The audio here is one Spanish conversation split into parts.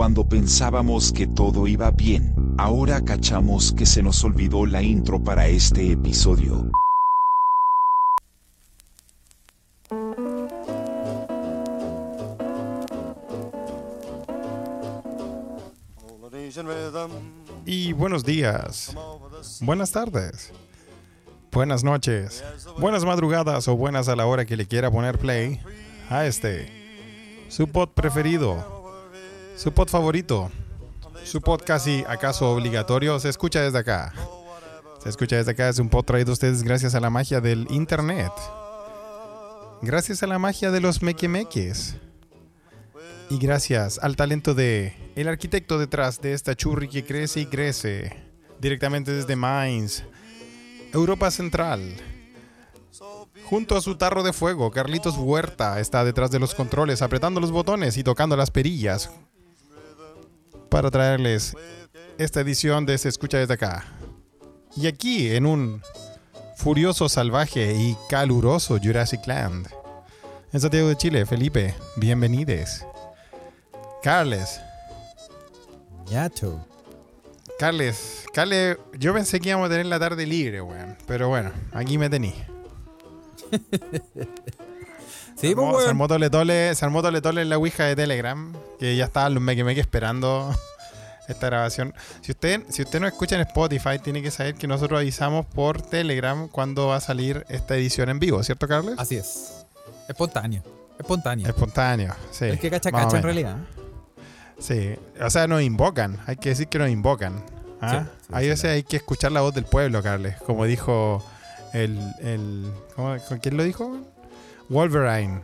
cuando pensábamos que todo iba bien, ahora cachamos que se nos olvidó la intro para este episodio. Y buenos días, buenas tardes, buenas noches, buenas madrugadas o buenas a la hora que le quiera poner play a este, su pod preferido, su pod favorito, su pod casi acaso obligatorio, se escucha desde acá. Se escucha desde acá, es un pod traído a ustedes gracias a la magia del internet. Gracias a la magia de los mequemeques. Y gracias al talento de el arquitecto detrás de esta churri que crece y crece. Directamente desde Mainz, Europa Central. Junto a su tarro de fuego, Carlitos Huerta está detrás de los controles, apretando los botones y tocando las perillas. Para traerles esta edición de Se Escucha desde acá. Y aquí, en un furioso, salvaje y caluroso Jurassic Land. En Santiago de Chile, Felipe, bienvenides. Carles, Ñacho. Carles, Carles, yo pensé que íbamos a tener la tarde libre, weón. Pero bueno, aquí me tení. Sí, pues, se weón. armó tole tole, se armó tole tole en la ouija de Telegram, que ya estaban los meque meque esperando esta grabación. Si usted, si usted no escucha en Spotify, tiene que saber que nosotros avisamos por Telegram cuando va a salir esta edición en vivo, ¿cierto, Carles? Así es. Espontáneo. Espontáneo. Espontáneo, sí. Es que cacha cacha en realidad. Sí, o sea, nos invocan, hay que decir que nos invocan. ¿ah? Sí, sí, hay sí, claro. hay que escuchar la voz del pueblo, Carles, como dijo el... el ¿cómo- ¿Con quién lo dijo? Wolverine.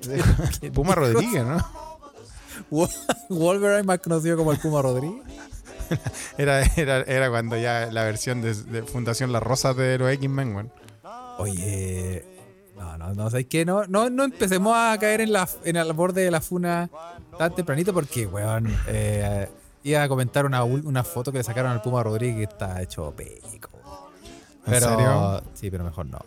Puma Rodríguez, ¿no? Wolverine, más conocido como el Puma Rodríguez. Era, era, era cuando ya la versión de, de Fundación Las Rosas de los X-Men, weón. Oye. No, no, no, ¿sabes qué? No, no, no empecemos a caer en, la, en el borde de la funa tan tempranito porque, weón, eh, iba a comentar una, una foto que le sacaron al Puma Rodríguez que está hecho pico. ¿En Pero, serio? Sí, pero mejor no.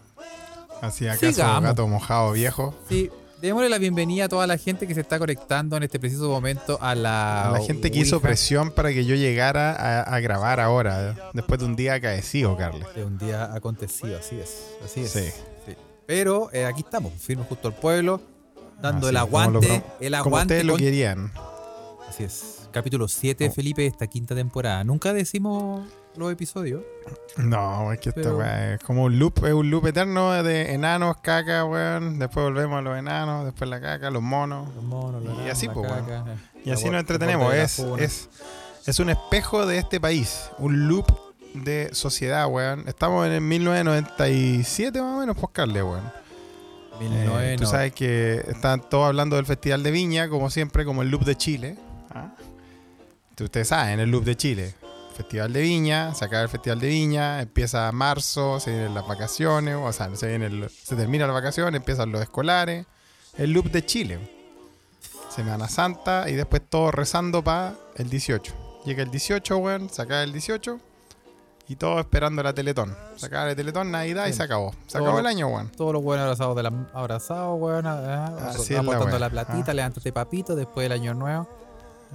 Así acaso Sigamos. gato mojado viejo. Sí, démosle la bienvenida a toda la gente que se está conectando en este preciso momento a la. La gente que hizo presión para que yo llegara a, a grabar ahora, después de un día acaecido, Carles. De un día acontecido, así es. Así es. Sí. Sí. Pero eh, aquí estamos, firmes justo al pueblo, dando Así el como aguante. el Como aguante. ustedes lo querían. Así es. Capítulo 7, Oh. Felipe, de esta quinta temporada. Nunca decimos los episodios. No, es que Pero- weá es como un loop, es un loop eterno de enanos, caca, weón. Después volvemos a los enanos, después la caca, los monos. Los monos, los Y enanos, así, pues, caca. Y así nos entretenemos. Es, es, es un espejo de este país, un loop de sociedad, weón. Estamos en el 1997 más o menos, pues, Carles, weón. Eh, 1900, tú sabes que están todos hablando del Festival de Viña, como siempre, como el loop de Chile. Ustedes saben, el loop de Chile. Festival de Viña, se acaba el Festival de Viña, empieza marzo, se vienen las vacaciones, o sea, se, viene el- se termina la vacaciones, empiezan los escolares. El loop de Chile. Semana Santa y después todo rezando para el 18. Llega el 18, weón, se acaba el 18 y todo esperando la Teletón. Se acaba la Teletón, Navidad y se acabó. Se Todo- acabó el año, weón. Todos los buenos abrazados, de la, abrazados, weón. la aportando wea. la platita, Ah. levántate papito después del año nuevo.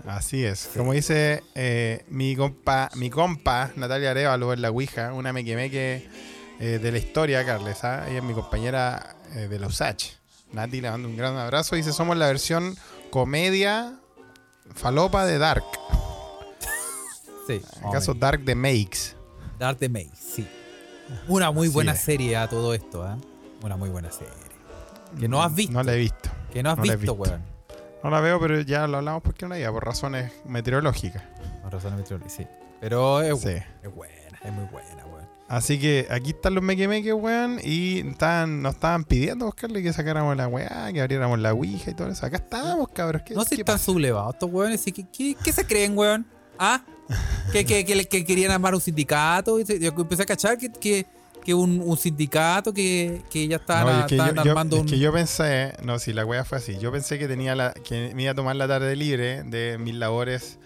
Así es. Como dice eh, mi compa, mi compa Natalia Arevalo en la Ouija, una mequemeque eh, de la historia, Carles. ¿ah? Ella es mi compañera eh, de la USACH. Nati le mando un gran abrazo. Dice, somos la versión comedia falopa de Dark. Sí. ¿Acaso Dark de Makes? Dark the Maze, sí. Una muy Así buena es. serie a todo esto, ¿ah? Una muy buena serie. Que no has visto. No la he visto. Que no has no visto, visto. weón. No la veo, pero ya lo hablamos porque no la veía, por razones meteorológicas. Por razones meteorológicas, sí. Pero es, Sí. es buena, es muy buena, weón. Así que aquí están los mequemeques, weón. Y estaban, nos estaban pidiendo, buscarle que sacáramos la weá, que abriéramos la ouija y todo eso. Acá estamos, cabros. ¿Qué, No sé qué están sublevados estos weones. ¿Qué, qué, qué se creen, weón? ¿Ah? ¿Que, que, que, que querían armar un sindicato? Yo empecé a cachar que, que, que un, un sindicato que, que ya estaban, No, es que estaban yo, yo- armando es un. que yo pensé, no, si la weá fue así. Yo pensé que tenía la, que me iba a tomar la tarde libre de mis labores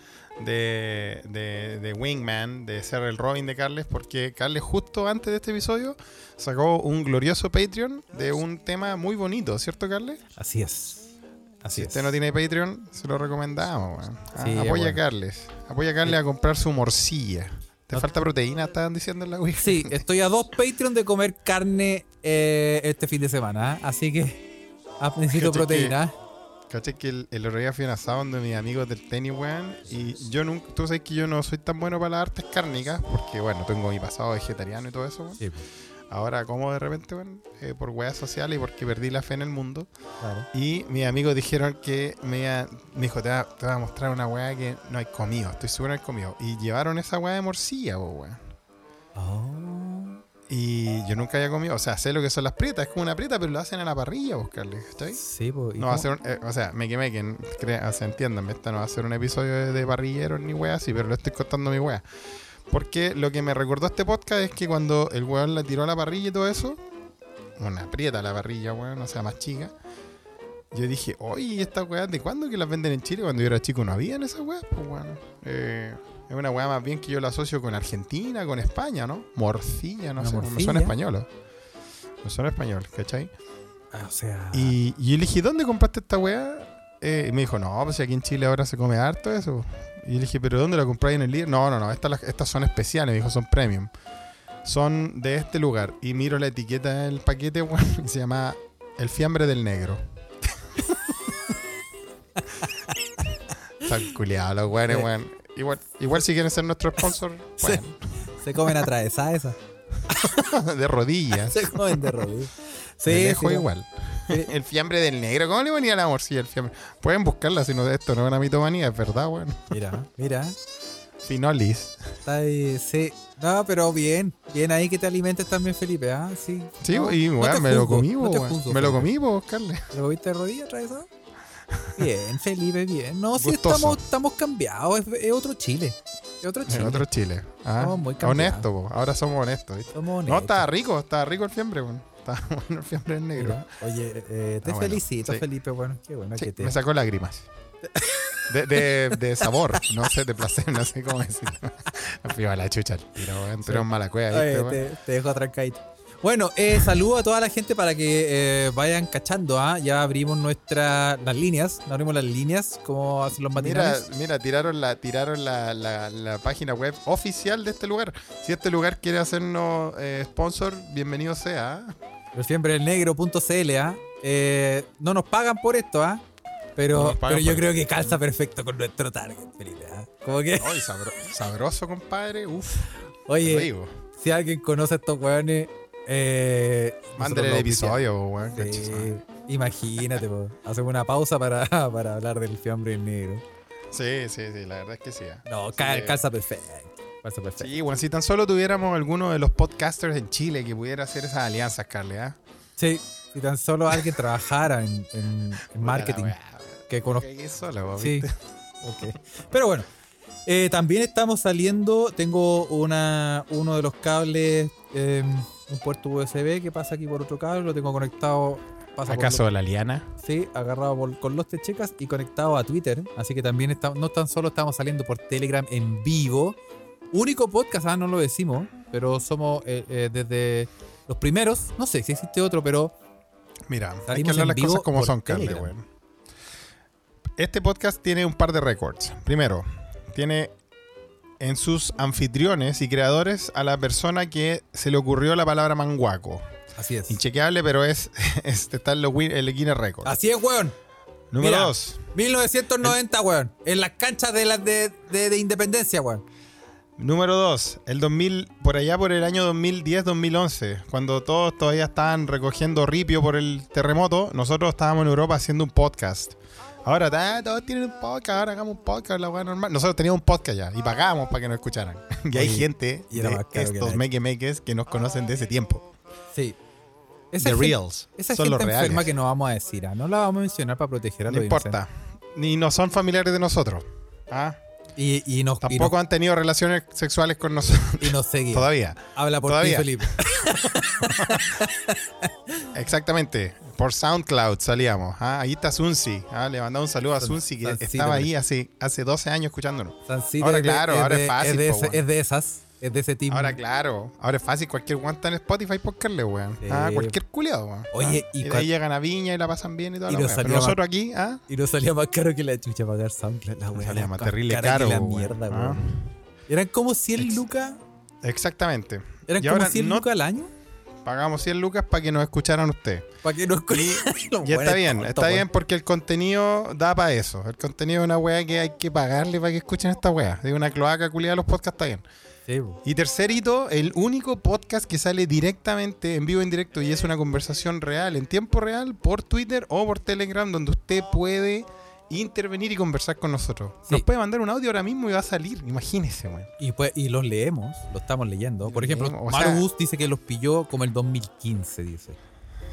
de, de, de Wingman, de ser el Robin de Carles, porque Carles justo antes de este episodio sacó un glorioso Patreon de un tema muy bonito, ¿cierto, Carles? Así es. Así Si es. usted no tiene Patreon, se lo recomendamos, Sí, apoya bueno. a Carles. Apoya a Carles a comprar su morcilla. ¿Te No- falta proteína? Estaban diciendo en la Wii. Sí, estoy a dos Patreon de comer carne eh, este fin de semana. ¿ah? Así que ah, necesito Caché que- proteína. Caché que el, el otro día fui a un asado donde mis amigos del tenis, weón. Y yo nunca, tú sabes que yo no soy tan bueno para las artes cárnicas, porque bueno, tengo mi pasado vegetariano y todo eso, weón. Sí, pues, Ahora como de repente, weón, eh, por weas sociales y porque perdí la fe en el mundo. claro. Y mis amigos dijeron que me, iba- me dijo, te va a mostrar una weá que no hay comido, estoy seguro que hay comido. Y llevaron esa weá de morcilla, po, weón. Oh. Y yo nunca había comido, o sea, sé lo que son las prietas, es como una prieta, pero lo hacen a la parrilla, buscarle, ¿cachai? Sí, pues. ¿y No va a ser, un- eh, o sea, me quemé que o sea, entiéndanme, esta no va a ser un episodio de, de parrilleros ni weá así, pero le estoy contando mi weá. Porque lo que me recordó este podcast es que cuando el weón la tiró a la parrilla y todo eso, una prieta a la parrilla, weón, o sea, más chica, yo dije, oye, ¿estas weas de cuándo que las venden en Chile? Cuando yo era chico no habían esas weas, pues weón. Eh, es una weá más bien que yo la asocio con Argentina, con España, ¿no? Morcilla, no Una sé, morcilla. suena español. Me suena español, ¿cachai? Ah, o sea. Y, y yo le dije, ¿dónde compraste esta weá? Eh, y me dijo, no, pues si aquí en Chile ahora se come harto eso. Y yo le dije, ¿pero dónde la compráis en el líder? No, no, no, estas, estas son especiales, me dijo, son premium. Son de este lugar. Y miro la etiqueta del paquete, weón, y se llama El Fiambre del Negro. Están culiados los weones, Sí. weón. Igual, igual si quieren ser nuestro sponsor, bueno, Se comen atravesadas esas. de rodillas. Se comen de rodillas. Sí, sí, igual. El fiambre del negro. ¿Cómo le ponía la morcilla el fiambre? Pueden buscarla si no esto no es una mitomanía, es verdad, weón. Mira, mira. Finolis. Está ahí, sí. No, pero bien. Bien ahí que te alimentes también, Felipe, ¿ah? Sí. Sí, No, y no weón, te me lo comí, no Me lo comí, po, Carles. ¿Lo viste de rodillas atravesado? Bien, Felipe, bien. No, sí Gustoso. estamos, estamos cambiados. Es, es otro Chile. Es otro Chile. otro Chile. Ah, muy honesto, po. Ahora somos honestos, ¿viste? Somos No, estaba rico, estaba rico el fiambre, weón. Estaba bueno el fiambre del negro. Mira, Oye, eh, te Ah, bueno, felicito, sí. Felipe. Bueno, qué bueno Sí, que te. me sacó lágrimas. De, de, de sabor, no sé, de placer, no sé cómo decirlo. Fui a la chucha. Pero en mala cueva, Oye, ¿viste, weón? te, te dejo atrancadito. Bueno, eh, saludo a toda la gente para que eh, vayan cachando. ¿ah? Ya abrimos nuestras las líneas. No abrimos las líneas como hacen los Mira, matinales. mira, tiraron la, tiraron la, la- la página web oficial de este lugar. Si este lugar quiere hacernos eh, sponsor, bienvenido sea. ¿Ah? Pero siempre el negro.cl. ¿ah? Eh, no nos pagan por esto, ¿ah? Pero, yo creo que calza perfecto con nuestro target, Felipe. ¿ah? Como que, Ay, sabro- sabroso, compadre. Uf, oye, si alguien conoce a estos weones, eh, Mándale el episodio, weón. Sí, imagínate, po. hacemos una pausa para, para hablar del fiambre negro. Sí, sí, sí, la verdad es que sí. ah. No, cal- que- calza perfecto. Calza perfecto. Sí, bueno, si tan solo tuviéramos alguno de los podcasters en Chile que pudiera hacer esas alianzas, Carle, ¿ah? Sí, si tan solo alguien trabajara en, en- en marketing, que conozco. Sí. Pero bueno, eh, también estamos saliendo. Tengo una, uno de los cables, eh, un puerto USB que pasa aquí por otro cable, lo tengo conectado. Pasa ¿Acaso la liana? sí, agarrado por- con los techecas y conectado a Twitter. Así que también está- no tan solo estamos saliendo por Telegram en vivo. Único podcast, ah, no lo decimos, pero somos eh, eh, desde los primeros. No sé si existe otro, pero Mira, hay que hablar las cosas como son, Telegram. weón. Este podcast tiene un par de récords. Primero, tiene en sus anfitriones y creadores a la persona que se le ocurrió la palabra manguaco. así es. Inchequeable, pero es, es- está en el Guinness Record. Así es, weón. Número mira. dos. 1990, weón. En las canchas de, las de, de, de independencia, weón. Número 2, el 2000, por allá por el año 2010-2011, cuando todos todavía estaban recogiendo ripio por el terremoto, nosotros estábamos en Europa haciendo un podcast. Ahora ah, todos tienen un podcast, ahora hagamos un podcast, la weá normal. Nosotros teníamos un podcast ya y pagábamos para que nos escucharan. y hay Oye, gente y de estos make makes que nos conocen de ese tiempo. Sí. The gente- reals. Esa son gente los reales. que no vamos a decir, ¿ah? no la vamos a mencionar para proteger a No los importa. Ni no son familiares de nosotros. ¿ah? Y, y nos, y Tampoco han tenido relaciones sexuales con nosotros nos, y nos seguía. todavía. Habla por Todavía. ti, Felipe. Exactamente. Por SoundCloud salíamos. ¿ah? Ahí está Sunsi. ¿ah? Le mandamos un saludo a Sunsi que estaba ahí hace, hace 12 años escuchándonos. Ahora, claro, es ahora de- es fácil, Es de, po, ese- weón. es de esas. Es de ese team. Ahora, claro, ahora es fácil, cualquier guanta en Spotify buscarle, weón. Sí. Ah, cualquier culiado, weón. Oye, Ah, y y, de ahí llegan a Viña y la pasan bien y toda Y nos. Pero más- nosotros aquí, ah, Y nos salía más caro que la chucha pagar SoundCloud. La wea, salía más terrible que caro, weón. Ah, weón. Eran como 100 Ex- lucas. Exactamente. Eran Y como ahora 100 no- lucas al año. Pagamos 100 lucas para que nos escucharan ustedes. Para que nos Y está bien, está bien porque el contenido da para eso. El contenido es una weá que hay que pagarle para que escuchen esta weá. De una cloaca culiada los podcasts está bien. Sí. Y tercerito, el único podcast que sale directamente en vivo en directo y es una conversación real, en tiempo real, por Twitter o por Telegram, donde usted puede intervenir y conversar con nosotros. Sí. Nos puede mandar un audio ahora mismo y va a salir. Imagínese, weón. Y, pues, y los leemos, lo estamos leyendo. Por ejemplo, o sea- dice que los pilló como el 2015, dice.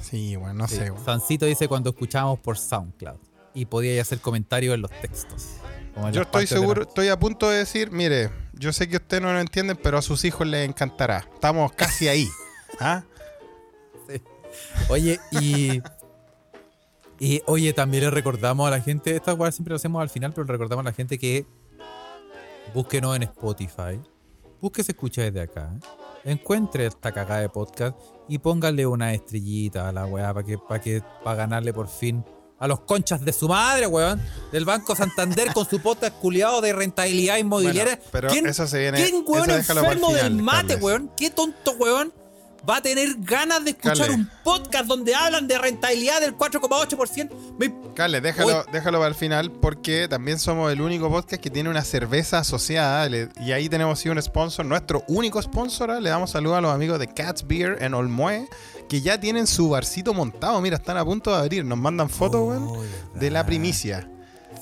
Sí, bueno, no Sí. sé, weón. Sancito dice cuando escuchábamos por SoundCloud. Y podía hacer comentarios en los textos. Yo estoy seguro, estoy a punto de decir, mire, yo sé que ustedes no lo entienden, pero a sus hijos les encantará. Estamos casi ahí. ¿Ah? Oye, y. Y oye, también le recordamos a la gente, esta weá siempre lo hacemos al final, pero le recordamos a la gente que búsquenos en Spotify, búsquese escucha desde acá, encuentre esta cagada de podcast y póngale una estrellita a la weá para que, para que, para ganarle por fin a los conchas de su madre, weón, del Banco Santander con su podcast culiado de rentabilidad inmobiliaria. Bueno, pero ¿Quién, eso se viene- ¿Quién, weón, eso enfermo del mate, weón? ¿Qué tonto, weón? Va a tener ganas de escuchar un podcast donde hablan de rentabilidad del 4,8%. Me- Carles, déjalo, déjalo para el final porque también somos el único podcast que tiene una cerveza asociada le- y ahí tenemos sí un sponsor, nuestro único sponsor. ¿ah? Le damos saludos a los amigos de Cats Beer en Olmué que ya tienen su barcito montado. Mira, están a punto de abrir. Nos mandan fotos, weón, Oh, de la primicia.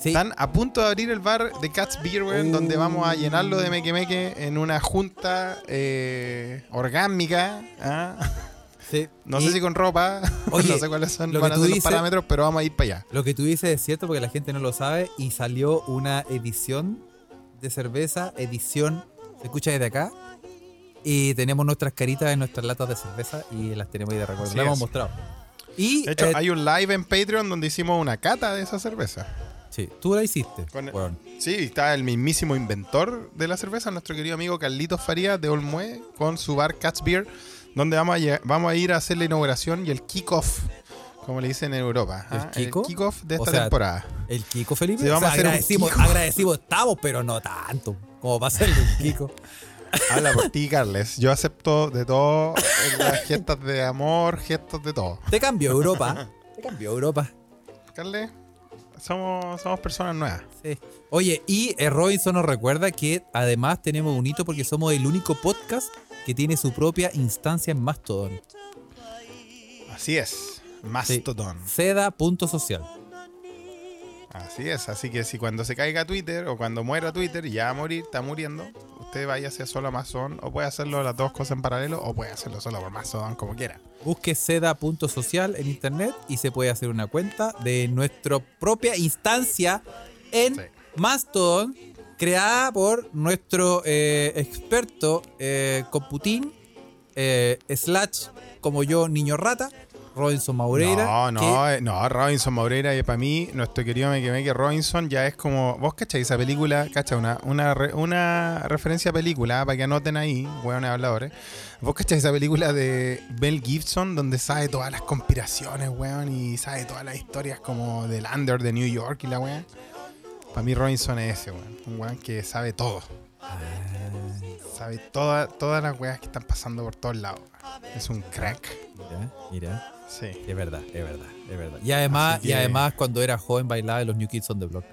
Sí, Están a punto de abrir el bar de Cats Beer, Uh. donde vamos a llenarlo de meque meque en una junta eh, orgánica. ¿ah? sí. No Y sé si con ropa, Oye, no sé cuáles son lo van que a tú ser los dices- parámetros, pero vamos a ir para allá. Lo que tú dices es cierto porque la gente no lo sabe y salió una edición de cerveza, edición, se escucha desde acá. Y tenemos nuestras caritas en nuestras latas de cerveza y las tenemos ahí de recuerdo. Las hemos mostrado. Y De hecho, eh, hay un live en Patreon donde hicimos una cata de esa cerveza. Sí, tú la hiciste. Con-. Sí, está el mismísimo inventor de la cerveza, nuestro querido amigo Carlitos Farías de Olmué, con su bar Cats Beer, donde vamos a, vamos a ir a hacer la inauguración y el kick-off, como le dicen en Europa. ¿El ¿ah? kickoff? kick-off de O esta sea, temporada. El Kiko Felipe. Sí, vamos o sea, a hacer agradecimos, Kiko. agradecimos estamos, pero no tanto. Como para hacerle un Kiko. Habla por ti, Carles. Yo acepto de todo, las gestas de amor, gestos de todo. Te cambió Europa. Te cambió Europa. Carles, somos, somos personas nuevas. Sí. Oye, y eh, Robinson nos recuerda que además tenemos un hito porque somos el único podcast que tiene su propia instancia en Mastodon. Así es. Mastodon. Seda.social. Así es, así que si cuando se caiga Twitter o cuando muera Twitter ya va a morir, está muriendo, usted vaya a hacer solo Amazon o puede hacerlo las dos cosas en paralelo o puede hacerlo solo por Mastodon como quiera. Busque seda.social en internet y se puede hacer una cuenta de nuestra propia instancia en Sí. Mastodon, creada por nuestro eh, experto eh, computín, eh, slash, como yo, niño rata, Robinson Maureira. No, no, que- eh, no, Robinson Moreira y para mí, nuestro querido Meque Meque Robinson ya es como, vos cacháis esa película, cacha, una, una, re- una referencia a película, para que anoten ahí, hueones habladores. Vos cacháis esa película de Mel Gibson donde sabe todas las conspiraciones, weón, y sabe todas las historias como del under de New York y la weón. Para mí Robinson es ese, weón, un weón que sabe todo. Sabe toda- todas las weas que están pasando por todos lados. Es un crack. Mira, mira. Sí. Es verdad, es verdad, es verdad. Y además, y además cuando era joven bailaba de los New Kids on the Block.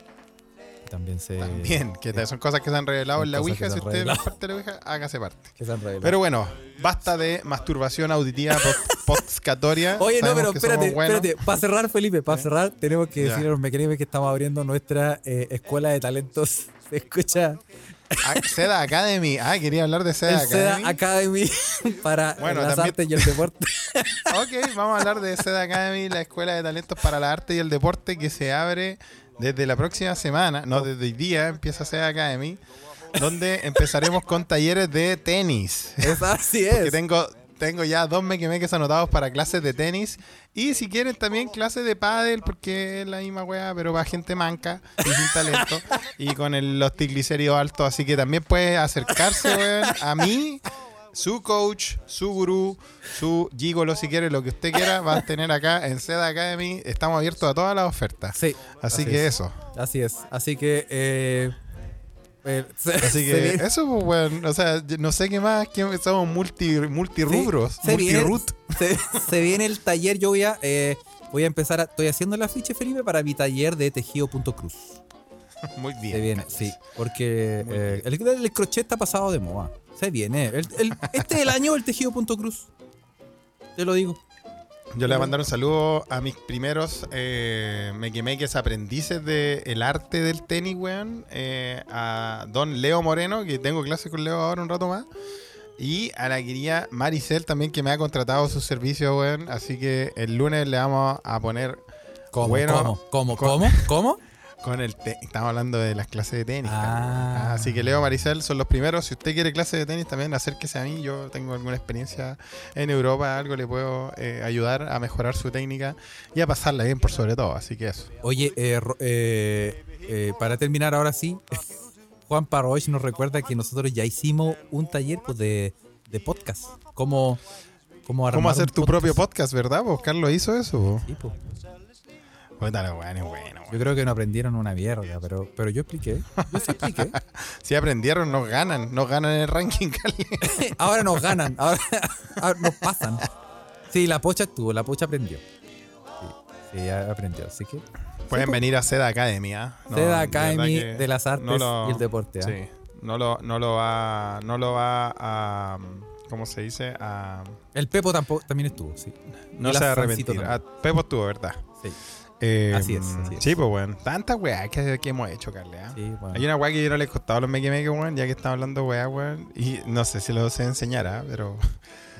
También se. También, que son cosas que se han revelado en la Ouija. Si usted es parte de la Ouija, hágase parte. que se han revelado. Pero bueno, basta de masturbación auditiva post- postcatoria. Oye, no, pero espérate, buenos. espérate. Para cerrar, Felipe, para cerrar, tenemos que Ya. decirle a los mecanismos que estamos abriendo nuestra eh, escuela de talentos. Se escucha Ah, Seda Academy. Ah, quería hablar de Seda el Seda Academy. Academy para Bueno, las también- artes y el deporte. ok, vamos a hablar de Seda Academy, la escuela de talentos para la arte y el deporte que se abre desde la próxima semana. No, desde hoy día empieza Seda Academy. Donde empezaremos con talleres de tenis. Es así Que es. tengo tengo ya dos mequemeques anotados para clases de tenis. Y si quieren también clases de pádel, porque es la misma weá, pero va gente manca y sin talento. y con el- los triglicéridos altos. Así que también puede acercarse, weón, a mí. Su coach, su gurú, su gigolo, si quiere, lo que usted quiera, va a tener acá en Seda Academy. Estamos abiertos a todas las ofertas. Sí. Así, que es. eso. Así es. Así que. Eh, Así que eso, pues, weón. O sea, no sé qué más, que somos multi, multirubros, se viene, multiroot. se, se viene el taller. Yo voy a, eh, voy a empezar. A, estoy haciendo el afiche, Felipe, para mi taller de tejido.cruz. Muy bien. Se viene, sí. Porque eh, el, el crochet está pasado de moda. Se viene. El- el- este es el año del tejido.cruz. Te lo digo. Yo le voy a mandar un saludo a mis primeros eh, mequemeques aprendices del arte del tenis, weón. eh, a don Leo Moreno, que tengo clases con Leo ahora un rato más. Y a la querida Maricel también, que me ha contratado sus servicios, weón. Así que el lunes le vamos a poner ¿Cómo? Bueno, ¿Cómo? ¿Cómo? ¿Cómo? ¿Cómo? Con el tenis. Estamos hablando de las clases de tenis. Ah. Así que Leo, Maricel son los primeros. Si usted quiere clases de tenis, también acérquese a mí. Yo tengo alguna experiencia en Europa, algo le puedo eh, ayudar a mejorar su técnica y a pasarla bien por sobre todo. Así que eso. Oye, eh, eh, eh, para terminar ahora sí, Juan Parroich nos recuerda que nosotros ya hicimos un taller pues, de, de podcast. ¿Cómo, cómo, ¿Cómo hacer tu propio podcast, verdad? Pues Carlos hizo eso. Sí, pues. Puta, la weá, es bueno. Yo creo que no aprendieron una mierda, pero, pero yo expliqué. Yo sí expliqué. Si aprendieron, nos ganan. Nos ganan el ranking, ahora nos ganan, ahora, ahora nos pasan. Sí, la pocha estuvo, la pocha aprendió. Sí, aprendió, así que. Pueden venir a Seda Academy, ¿ah? No, Seda de Academy de las artes y el deporte, ¿ah? Sí. No lo, no lo va. No lo va a. ¿Cómo se dice? A. El Pepo tampoco, también estuvo, sí. No se va a arrepentir. Ah, Pepo estuvo, ¿verdad? Sí, Eh, Así es, así es. Sí, pues, weón. Tantas weas que, que hemos hecho, Carle. ¿ah? sí, bueno. Hay una wea que yo no le he costado a los mequemeques, weón, ya que estamos hablando weá, weón. Y no sé si lo sé enseñar, ¿ah? Pero.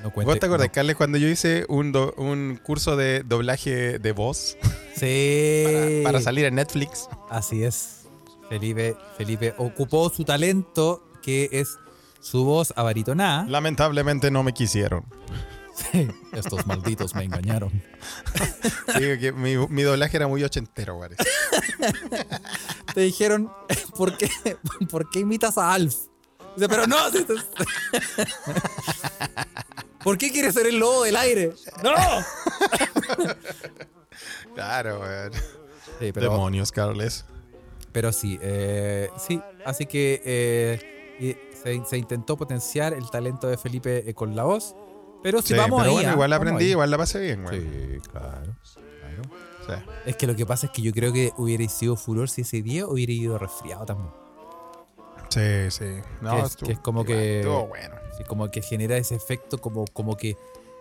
No cuente- ¿Vos te acordás, no. Carles, cuando yo hice un, do- un curso de doblaje de voz Sí. para, para salir en Netflix? Así es. Felipe, Felipe ocupó su talento, que es su voz abaritonada. Lamentablemente no me quisieron. Sí, Estos malditos me engañaron. Digo que mi, mi doblaje era muy ochentero, parece. Te dijeron, ¿por qué, ¿por qué imitas a Alf? Dice, pero no, si estás- ¿Por qué quieres ser el lobo del aire? ¡No! Claro, weón. Sí, Demonios, Carles. pero sí, eh, sí, así que eh, se intentó potenciar el talento de Felipe eh, con la voz. Pero si Sí, vamos pero ahí. bueno, ah, igual vamos aprendí, ahí. igual la pasé bien, weón. Sí, claro. claro. Sí. Es que lo que pasa es que yo creo que hubiera sido furor si ese día hubiera ido resfriado también. Sí, sí. No, Que es- estuvo- que es como igual, que- bueno. Sí, como que genera ese efecto como, como que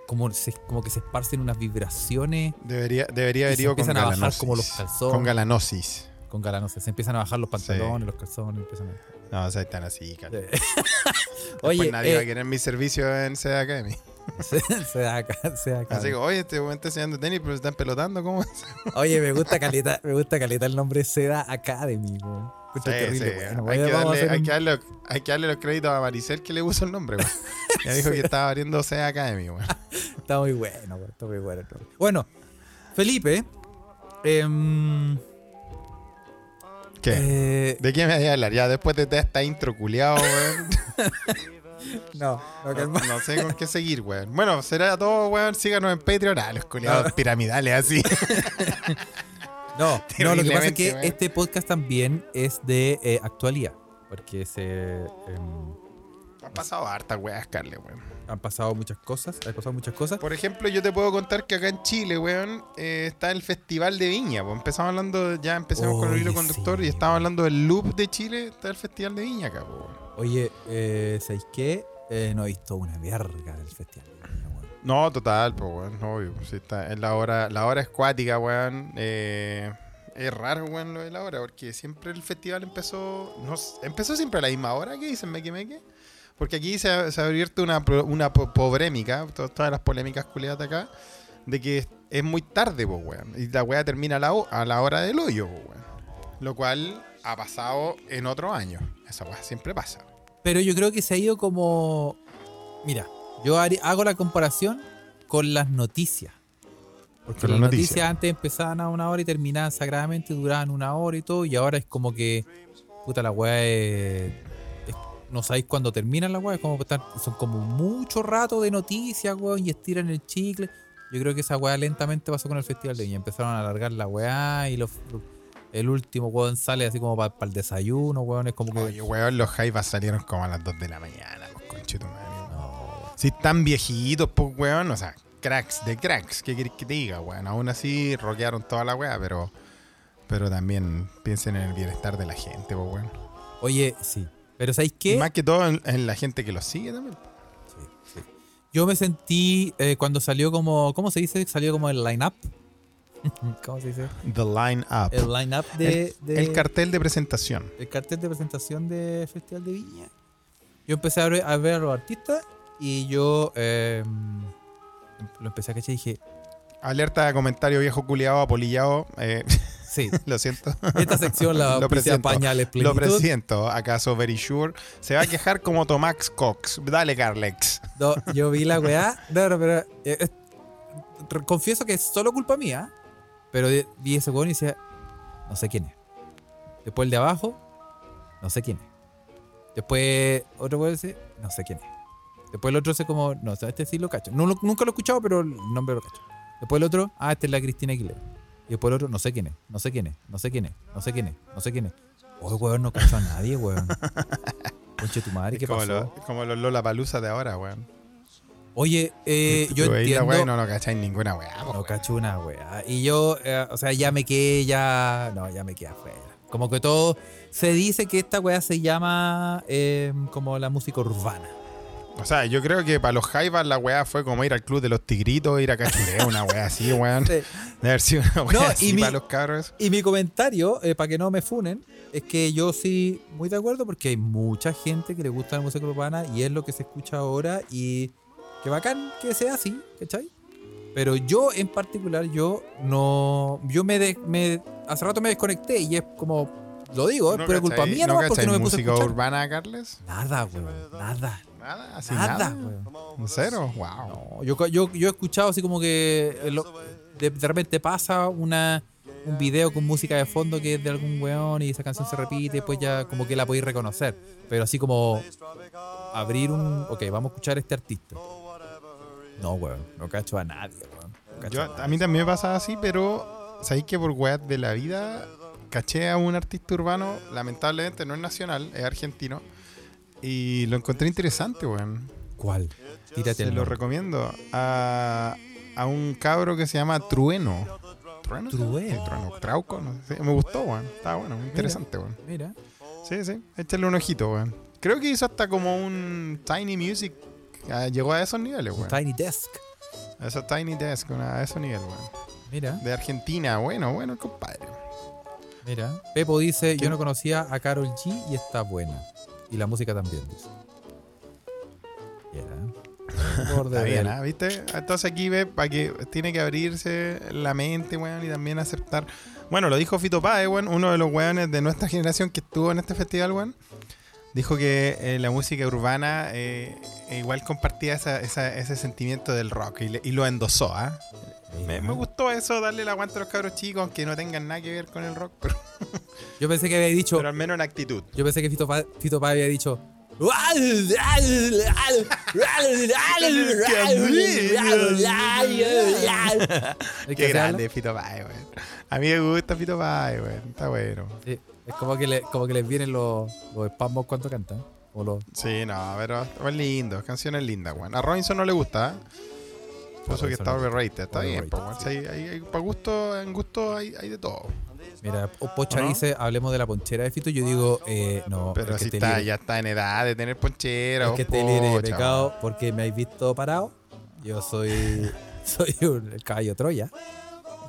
como se, como que se esparcen unas vibraciones Debería, debería haber ido con empiezan a bajar como los calzones. Con galanosis. con galanosis. Se empiezan a bajar los pantalones, los calzones. Empiezan a... No, o sea, están así, Carles. Oye, nadie eh, va a querer mi servicio en Seda Academy. se, se da acá, se da acá. Así que, oye, este está enseñando tenis, pero se están pelotando, ¿cómo es? Oye, me gusta caleta, me gusta caleta el nombre Seda Academy, Sí, sí. bueno. hay, que darle, hacer hay, un- que darle, hay que darle los créditos a Maricel que le puso el nombre. Ya dijo que estaba abriendo Sea Academy, weón. Está muy bueno, weón, está muy bueno. Bueno, Felipe, em, ¿Qué? eh, ¿De qué me voy a hablar? Ya después de toda esta intro culiado, weón. no, no, No, sé con qué seguir, weón. Bueno, será todo, weón. Síganos en Patreon. Ah, los culiados piramidales así. No, no, lo que pasa es que weón. este podcast también es de eh, actualidad. Porque se em, Han pasado hartas weas, Carle, weón. Han pasado muchas cosas. Han pasado muchas cosas. Por ejemplo, yo te puedo contar que acá en Chile, weón, eh, está el Festival de Viña. Pues empezamos hablando, ya empezamos con el hilo conductor sí. y estábamos hablando del loop de Chile. Está el Festival de Viña acá, weón. Oye, eh, ¿sabéis qué? Eh, no he visto una verga del festival. de Viña, weón. No, total, pues, weón, obvio. Sí, está, es la hora, la hora es cuática, weón. Eh, es raro, weón, lo de la hora, porque siempre el festival empezó. No, empezó siempre a la misma hora que dicen Meque Meque. Porque aquí se ha, se ha abierto una, una po- polémica, to- todas las polémicas culiadas de acá, de que es, muy tarde, pues, weón. Y la weá termina a la, a la hora del hoyo, pues, weón. Lo cual ha pasado en otros años. Esa weá siempre pasa. Pero yo creo que se ha ido como. Mira, Yo hago la comparación con las noticias. Porque Con las noticias. noticias. antes empezaban a una hora y terminaban sagradamente, duraban una hora y todo, y ahora es como que, puta, la weá es- no sabéis cuándo terminan la weá, es como están- son como mucho rato de noticias, weón, y estiran el chicle. Yo creo que esa weá lentamente pasó con el Festival de Viña. Empezaron a alargar la weá y los, el último weón sale así como para el desayuno, weón, es como que... Oye, weón, los jaivas salieron como a las 2 de la mañana, pues conchetumadre. no, Si están viejitos, pues, weón, o sea, cracks de cracks, ¿qué querés que te diga, weón? Aún así, rockearon toda la weá, pero, pero también piensen en el bienestar de la gente, pues, weón. Oye, sí. Pero ¿sabéis Y qué? más que todo en, en la gente que los sigue también. Yo me sentí eh, cuando salió como, ¿cómo se dice? Salió como el line-up. ¿Cómo se dice? The Line Up. El line-up de, de- El cartel de presentación. el cartel de presentación de Festival de Viña. Yo empecé a ver a, ver a los artistas y yo eh, lo empecé a cachar y dije, Alerta de comentario viejo culiado, apolillado. eh, sí, lo siento. esta sección la Lo presiento, Pañales Lo Plenitud. presiento. ¿Acaso Very Sure? Se va a quejar como Tomax Cox. Dale, Carlex. No, yo vi la weá. No, no, pero. eh, confieso que es solo culpa mía. Pero vi ese weón y decía, no sé quién es. Después el de abajo, no sé quién es. Después otro weón dice, no sé quién es. Después el otro dice como, no, este sí lo cacho. No, lo- nunca lo he escuchado, pero el nombre lo cacho. Después el otro, ah, este es la Cristina Aguilera. Y después el otro, no sé quién es, no sé quién es, no sé quién es, no sé quién es, no sé quién es. Oye, weón, no cacho a nadie, weón. Conche tu madre, ¿qué como, pasó? lo- como los Lola Palusa de ahora, weón. Oye, eh, yo entiendo. weá no lo cacháis ninguna weá. No cacho una wea. Y yo, eh, o sea, ya me quedé, ya. No, ya me quedé afuera. Como que todo. Se dice que esta wea se llama eh, como la música urbana. O sea, yo creo que para los jaivas la weá fue como ir al club de los tigritos, ir a cachureo, una weá así, weón. De haber sido una weá No, y así mi- para los cabros. Y mi comentario, eh, para que no me funen, es que yo sí, muy de acuerdo, porque hay mucha gente que le gusta la música urbana y es lo que se escucha ahora y que bacán que sea así, ¿cachai? Pero yo en particular, yo no. Yo me, de- me hace rato me desconecté y es como. Lo digo, es ¿No por culpa mía, no porque no me puse música urbana, Carles? Nada, weón. Nada. Nada, así Nada, nada. weón. Cero, wow. No, yo, yo, yo he escuchado así como que eh, lo- de, de repente pasa una, un video con música de fondo que es de algún weón y esa canción se repite y después ya como que la podéis reconocer. Pero así como abrir un... Ok, vamos a escuchar a este artista. No, weón. No cacho a nadie, weón. No cacho Yo- a nadie. a mí también me pasa así, pero sabéis que por weas de la vida caché a un artista urbano, lamentablemente no es nacional, es argentino, y lo encontré interesante, weón. ¿Cuál? Tírate Se el lo nombre. recomiendo a, a un cabro que se llama Trueno. ¿Trueno? Trueno. Trauco, no sé. Me gustó, weón. Está bueno, interesante, weón. Mira. Sí, sí. Échale un ojito, weón. Creo que hizo hasta como un Tiny Music. Ah, llegó a esos niveles, weón. Tiny Desk. A esos Tiny Desk, una- a esos niveles, weón. Mira, De Argentina, bueno, bueno, compadre. mira. Pepo dice, ¿Qué? yo no conocía a Carol G y está buena. Y la música también, dice. Borde Está bien, ¿ah? ¿viste? Entonces aquí ve para que tiene que abrirse la mente, weón, y también aceptar. Bueno, lo dijo Fito Páez, weón, uno de los weones de nuestra generación que estuvo en este festival, weón. Dijo que eh, la música urbana eh, igual compartía esa- esa- ese sentimiento del rock y, le- y lo endosó, ¿ah? Me, me gustó eso, darle el aguante a los cabros chicos, aunque no tengan nada que ver con el rock, pero, Yo pensé que había dicho. pero al menos en actitud. Yo pensé que Fito Fito Páez había dicho. Qué grande Fito Páez, weón. A mí me gusta Fito Páez, weón. Está bueno. Sí, es como que, le, como que les vienen los, los espasmos cuando cantan. O los, Sí, no, pero es lindo, canciones lindas, weón. A Robinson no le gusta, ¿eh? Por eso que está overrated. Está bien, Overrated, weón. Sí, hay- hay- para gusto, en gusto hay, hay de todo. mira, Pocha ¿O no? dice, hablemos de la ponchera de Fito. Yo digo, eh, no. Pero es que si está, ya está en edad de tener ponchera. Es que esté libre de pecado porque me habéis visto parado. Yo soy. Soy un el caballo Troya.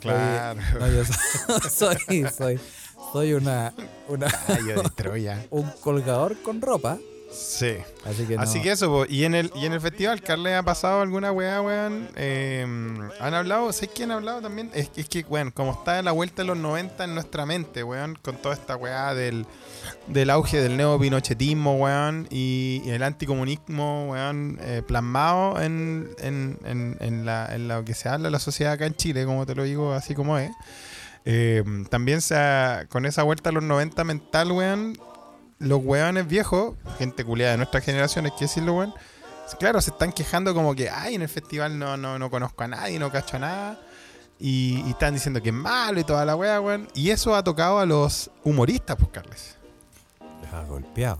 Claro. No, yo soy. Soy, soy, soy una, una, Caballo de Troya. un colgador con ropa Sí. Así que, no. Así que eso, po. y en el y en el festival, Carle, ¿ha pasado alguna weá, weón? Eh, ¿Han hablado? ¿Sé quién ha hablado también? Es, que- es que, weón, como está la vuelta de los 90 en nuestra mente, weón, con toda esta weá del, del auge del neopinochetismo, weón, y, y el anticomunismo, weón, eh, plasmado en, en, en, en la, en lo que se habla de la sociedad acá en Chile, como te lo digo, así como es. Eh, también se ha- con esa vuelta a los 90 mental, weón, los weones viejos, gente culiada de nuestra generación, hay que decirlo, weón, claro, se están quejando como que, ay, en el festival no, no, no conozco a nadie, no cacho a nada. Y, y están diciendo que es malo y toda la wea, weón. Y eso ha tocado a los humoristas, pues, Carles. Les ha golpeado.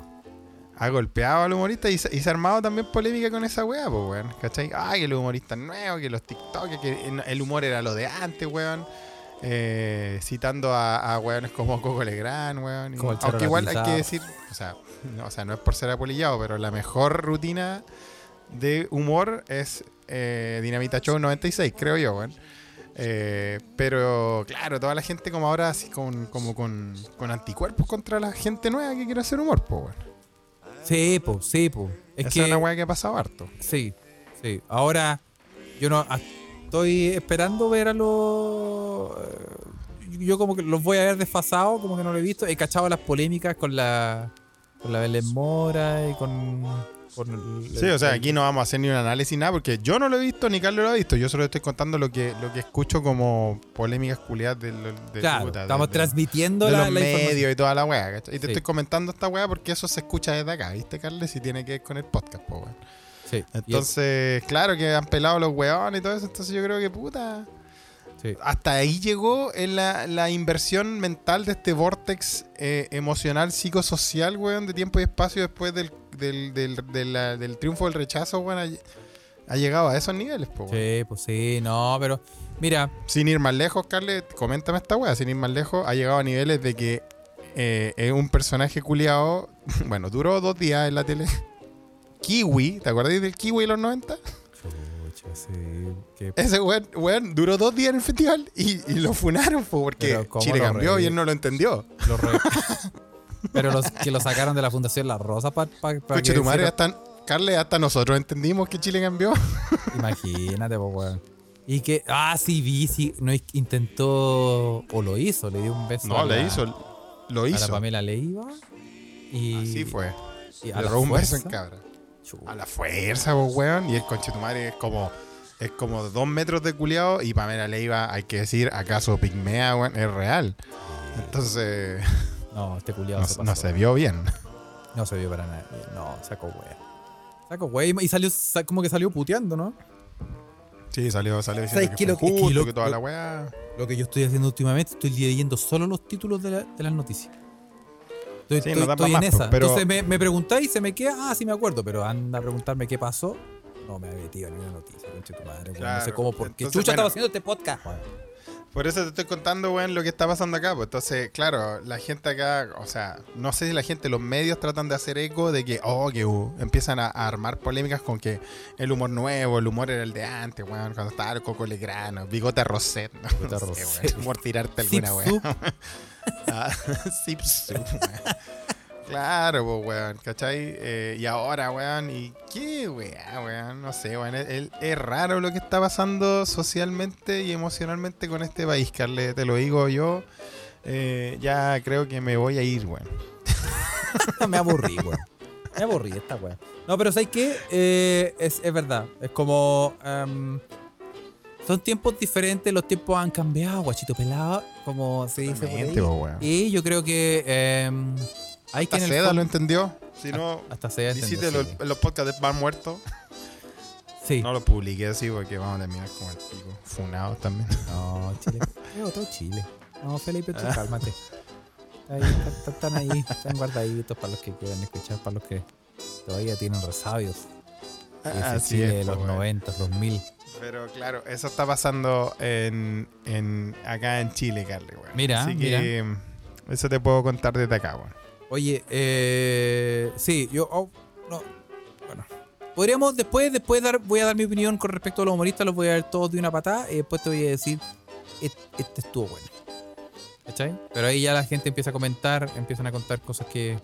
Ha golpeado a los humoristas y, se- y se ha armado también polémica con esa wea, pues, weón. ¿Cachai? Ay, que los humoristas nuevos, que los TikTok, que el humor era lo de antes, weón. Eh, citando a, a weones como Coco Legrand, weón. y- aunque igual hay que decir, o sea, no, o sea, no es por ser apolillado, pero la mejor rutina de humor es eh, Dinamita Show 96, creo yo, weón. Eh, pero claro, toda la gente como ahora así con, como con, con anticuerpos contra la gente nueva que quiere hacer humor, pues, weón. Sí, po, sí, po. Es Esa que. es una weá que ha pasado harto. Sí, sí. Ahora, yo no a- estoy esperando ver a los. Eh, Yo como que los voy a ver desfasados, como que no lo he visto. He cachado las polémicas con la. Con la Belén Mora y con. con el- Sí, o sea, aquí no vamos a hacer ni un análisis nada porque yo no lo he visto ni Carlos lo ha visto. Yo solo estoy contando lo que, lo que escucho como polémicas culiadas del, de, Claro, puta, de- estamos de- transmitiendo de la, los la medios y toda la weá. ¿cachai? Y te Sí. estoy comentando esta weá porque eso se escucha desde acá, ¿viste, Carles? Y tiene que ver con el podcast, po, weón. Sí, Entonces, claro que han pelado los weones y todo eso. Entonces, yo creo que puta. Sí. Hasta ahí llegó en la, la inversión mental de este vortex eh, emocional, psicosocial, weón, de tiempo y espacio después del, del, del, la- del triunfo del rechazo, weón. Ha, ha llegado a esos niveles, po, weón. Sí, pues sí, no, pero. Mira, Sin ir más lejos, Carles, coméntame esta weá. Sin ir más lejos, ha llegado a niveles de que eh, es un personaje culiado. Bueno, duró dos días en la tele. Kiwi, ¿te acuerdas del Kiwi de los 90? Chucha, sí. que- Ese weón, weón duró dos días en el festival y, y lo funaron po, porque Pero ¿cómo Chile cambió y él no lo entendió. re- pero los que lo sacaron de la Fundación La Rosa para Coche tu madre, hasta, nosotros entendimos que Chile cambió. Imagínate, pues, weón. Y que, ah, sí, vi, sí, no intentó, o lo hizo, le dio un beso No, a le la- hizo, lo a la hizo. Pamela Leiva. Y, Así fue. y Le robó un beso en cabra. A la fuerza, po, weón. Y el conche tu madre es como, es como dos metros de culiado y Pamela Leiva, hay que decir, acaso pigmea, weón, es real. Entonces, No, este culiado no, se no pasó. se vio bien. No se vio para nada. No, sacó wea. Sacó wea y salió, sa- como que salió puteando, ¿no? Sí, salió, salió ¿Sabes diciendo qué? que, Lo fue que- que lo- que toda la weá. Lo que yo estoy haciendo últimamente, estoy leyendo solo los títulos de, la- de las noticias. Estoy, Sí, estoy- no estoy pa' en más, esa. pero- Entonces me, me preguntáis y se me queda, ah, sí me acuerdo, pero anda a preguntarme qué pasó. No me ha metido ni una noticia, conche tu madre. weón. no Claro, sé cómo, por qué entonces, chucha bueno. estaba haciendo este podcast. Por eso te estoy contando, weón, lo que está pasando acá. Pues entonces, claro, la gente acá, o sea, no sé si la gente, los medios tratan de hacer eco de que, oh, que uh, empiezan a, a armar polémicas con que el humor nuevo, el humor era el de antes, weón, cuando estaba el Coco Legrano, Bigote Roset, no, no sé, weón, humor tirarte alguna, weón. Ah, Zip Zup, weón. Claro, pues, weón, ¿cachai? Eh, y ahora, weón, ¿y qué, weón, weón? No sé, weón, es, es- es raro lo que está pasando socialmente y emocionalmente con este país, Carle, te lo digo yo. Eh, ya creo que me voy a ir, weón. me aburrí, weón. Me aburrí esta weón. No, pero ¿sabes qué? Eh, es, es verdad. Es como. em, son tiempos diferentes, los tiempos han cambiado, guachito pelado, como se dice por ahí. Weón. Y yo creo que em, hay que Hasta en el Seda lo entendió. Si no, hasta Seda entendió, visite los, sí. los podcasts de Pan Muerto. Sí. No lo publiqué así porque vamos a terminar como el pico. Funados también. No, Chile. Es otro Chile. No, Felipe, tú Ah. cálmate. Ahí, están- están ahí, están guardaditos para los que quieran escuchar, para los que todavía tienen resabios. Ese Así Chile de es, los po, weón. 90, 2000. Pero claro, eso está pasando en, en acá en Chile, Carle, weón. Mira, Así que eso te puedo contar desde acá, weón. Oye, eh, sí, yo, oh, no, bueno, podríamos después, después dar, voy a dar mi opinión con respecto a los humoristas, los voy a dar todos de una patada y después te voy a decir, "Et- este estuvo bueno. ¿Cachai? Pero ahí ya la gente empieza a comentar, empiezan a contar cosas que,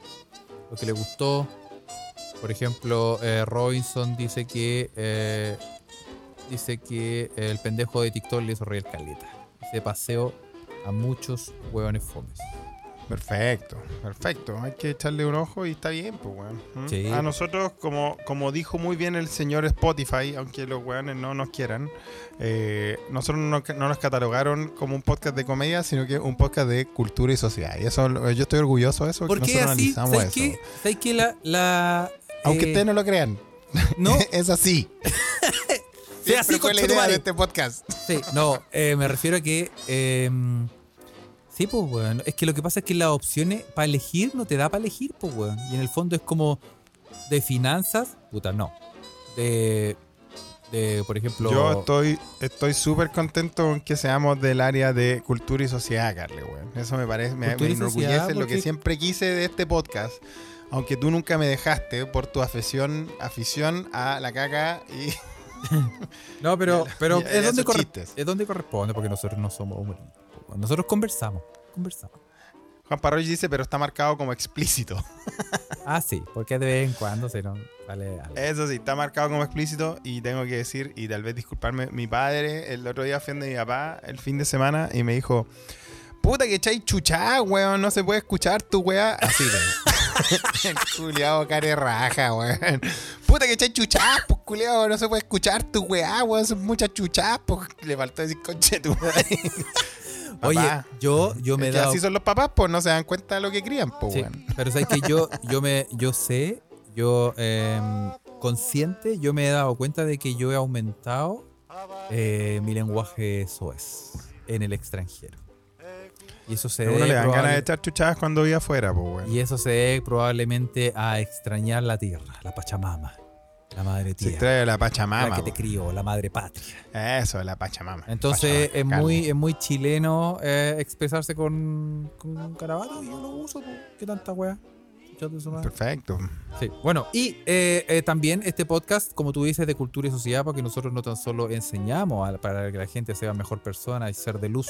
lo que le gustó. Por ejemplo, eh, Robinson dice que eh, dice que el pendejo de TikTok le hizo reír caleta. Dice paseo a muchos hueones fomes. Perfecto, perfecto. Hay que echarle un ojo y está bien, pues, weón. ¿Mm? Sí. A nosotros, como, como dijo muy bien el señor Spotify, aunque los weones no nos quieran, eh, nosotros no, no nos catalogaron como un podcast de comedia, sino que un podcast de cultura y sociedad. Y eso, yo estoy orgulloso de eso, que ¿Por qué nosotros así? analizamos ¿Sabes eso. qué? ¿Sabes? La, la, Aunque eh, ustedes no lo crean, no, es así. sea así, fue la idea de este podcast. Sí, no, eh, me refiero a que. eh, sí, pues, weón. Es que lo que pasa es que las opciones para elegir no te da para elegir, pues, weón. Y en el fondo es como de finanzas, puta, no. De. de por ejemplo. Yo estoy estoy súper contento con que seamos del área de cultura y sociedad, Carle, weón. Eso me parece, me, me enorgullece lo que siempre quise de este podcast. Aunque tú nunca me dejaste por tu afición, afición a la caca y No, pero, pero es, donde corre- es donde corresponde, porque nosotros no somos humoristas. Nosotros conversamos. Conversamos. Juan Parroy dice, pero está marcado como explícito. Ah, sí, porque de vez en cuando se nos sale algo. Eso sí, está marcado como explícito y tengo que decir, y tal vez disculparme, mi padre el otro día fue donde mi papá el fin de semana y me dijo, puta que echáis chuchá, weón, no se puede escuchar tu weá. Así, weón. culiado care raja, weón. Puta que echáis chuchá, pues culiado, no se puede escuchar tu weá, weón, son muchas chuchás, pues le faltó decir conche tu. Oye, yo, yo me he dado así son los papás, pues no se dan cuenta de lo que crían, pues Sí, weón. pero sabes que yo, yo me, yo sé, yo em, consciente, yo me he dado cuenta de que yo he aumentado eh, mi lenguaje soez en el extranjero. Y eso se uno le dan ganas de echar chuchadas cuando vive afuera, pues weón. y eso se debe probablemente a extrañar la tierra, la Pachamama, la madre Se tierra, trae la la Pachamama. que te crió, la madre patria. Eso, la Pachamama. Entonces es Pachamama, muy, Carlos. es muy chileno eh, expresarse con, con carabato y yo lo uso, po. ¿qué tanta wea? Perfecto. Sí, bueno, y eh, eh, también este podcast, como tú dices, de cultura y sociedad, porque nosotros no tan solo enseñamos a- para que la gente sea mejor persona y ser de luz,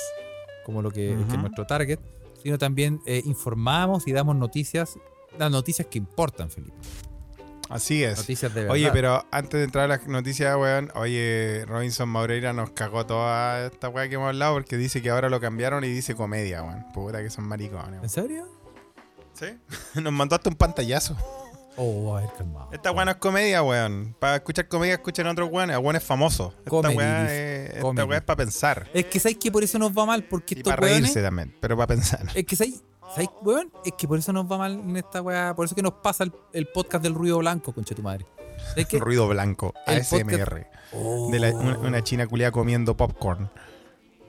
como lo que, que es Ujú. nuestro target, sino también eh, informamos y damos noticias, las noticias que importan, Felipe. Así es. Noticias de verdad. Oye, pero antes de entrar a las noticias, weón, oye, Robinson Maureira nos cagó toda esta weá que hemos hablado porque dice que ahora lo cambiaron y dice comedia, weón. Puta que son maricones. ¿En weón. serio? ¿Sí? Nos mandó hasta un pantallazo. Oh, a ver, calmado. Esta weá no es comedia, weón. Para escuchar comedia, escuchen a otros weones. A. Esta weá es, esta weá es para pensar. Es que sabes que por eso nos va mal, porque Y estos para weones- reírse también, pero para pensar. Es que sabes, ¿sabes, weón? Es que por eso nos va mal en esta weá, por eso que nos pasa el, el podcast del ruido blanco, concha tu madre. Es que Ruido blanco. ASMR. Oh. De la- una, una china culia comiendo popcorn.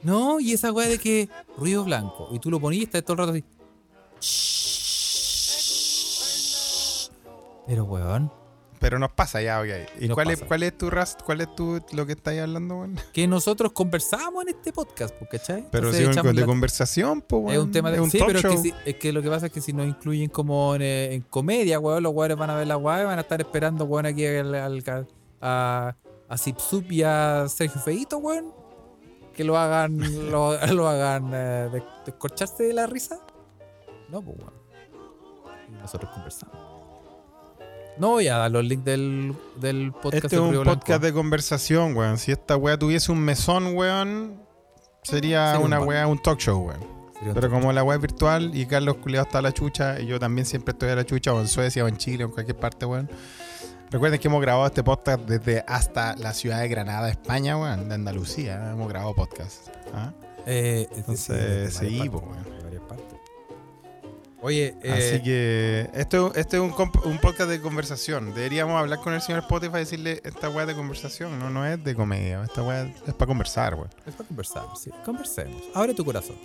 No, y esa weá de que ruido blanco. Y tú lo ponías y estás todo el rato así. Pero weón, Pero nos pasa ya, ok. ¿Y cuál es, cuál es tu rast? ¿Cuál es tu, lo que estáis hablando, weón? que nosotros conversamos en este podcast, ¿cachai? Pero si es de la- conversación, pues, Es un tema de. es un sí, talk pero es que, show. si- es que lo que pasa es que si nos incluyen como en, eh, en comedia, weón, los weones van a ver la weá y van a estar esperando, weón, aquí al, al- a, a Zip Zup y a Sergio Feito, weón. Que lo hagan, lo, lo hagan eh, de- descorcharse de la risa. No, pues, weón. Nosotros conversamos. No voy a dar los links del, del podcast Este es un Blanco. podcast de conversación, weón. Si esta weá tuviese un mesón, weón, sería, Sería un una bar. weá, un talk show, weón. Sería un Pero como la weá es virtual y Carlos Culeado está a la chucha y yo también siempre estoy a la chucha, o en Suecia, o en Chile, o en cualquier parte, weón. Recuerden que hemos grabado este podcast desde hasta la ciudad de Granada, España, weón, de Andalucía. Hemos grabado podcast. ¿ah? Eh, es Entonces, sí, weón. Oye, eh, Así que esto, este es un, un podcast de conversación. Deberíamos hablar con el señor Spotify y decirle esta weá de conversación, no, no es de comedia, esta weá es para conversar, weón. Es para conversar, sí. Conversemos. Abre tu corazón.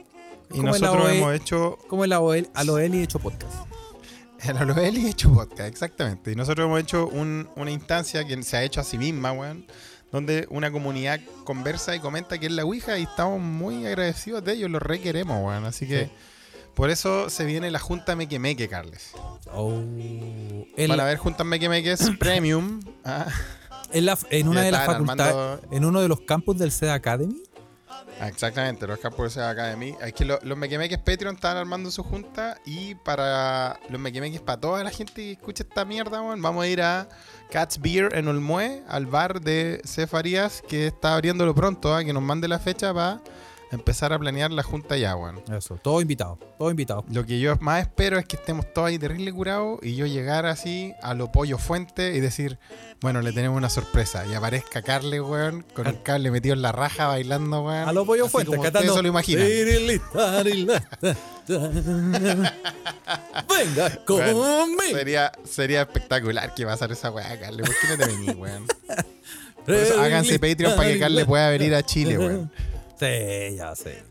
Y nosotros AOL hemos hecho Como el AOL, a lo Eli hecho podcast. el Aloel y hecho podcast, exactamente. Y nosotros hemos hecho un- una instancia que se ha hecho a sí misma, weón, donde una comunidad conversa y comenta que es la Ouija y estamos muy agradecidos de ellos, los requeremos, weón. Así que Sí. Por eso se viene la Junta Meque Meque, Carles. Oh. En, Para ver Junta Meque Meques Premium. ah, en la- en una de las facultades, armando- en uno de los campus del SED Academy, Ah, Exactamente, los Capos Academy. Es que lo- los Mequemeques Patreon están armando su junta y para los Mequemeques, para toda la gente que escucha esta mierda, weón, vamos a ir a Cat's Beer en Olmué, al bar de Cefarías, que está abriéndolo pronto, ah, que nos mande la fecha para empezar a planear la junta ya, weón. Eso, todo invitado, todo invitado. Lo que yo más espero es que estemos todos ahí terrible curados y yo llegar así a lo pollo fuente y decir, bueno, le tenemos una sorpresa. Y aparezca Carle, weón, con un cable metido en la raja bailando, weón. A los pollo Así fuentes, como cantando. se lo imaginan. Venga conmigo. sería, sería espectacular que pasara esa weá, Carle. ¿Por qué no te venís, weón? Por eso háganse Patreon para que Carle pueda venir a Chile, weón. Sí, ya sé.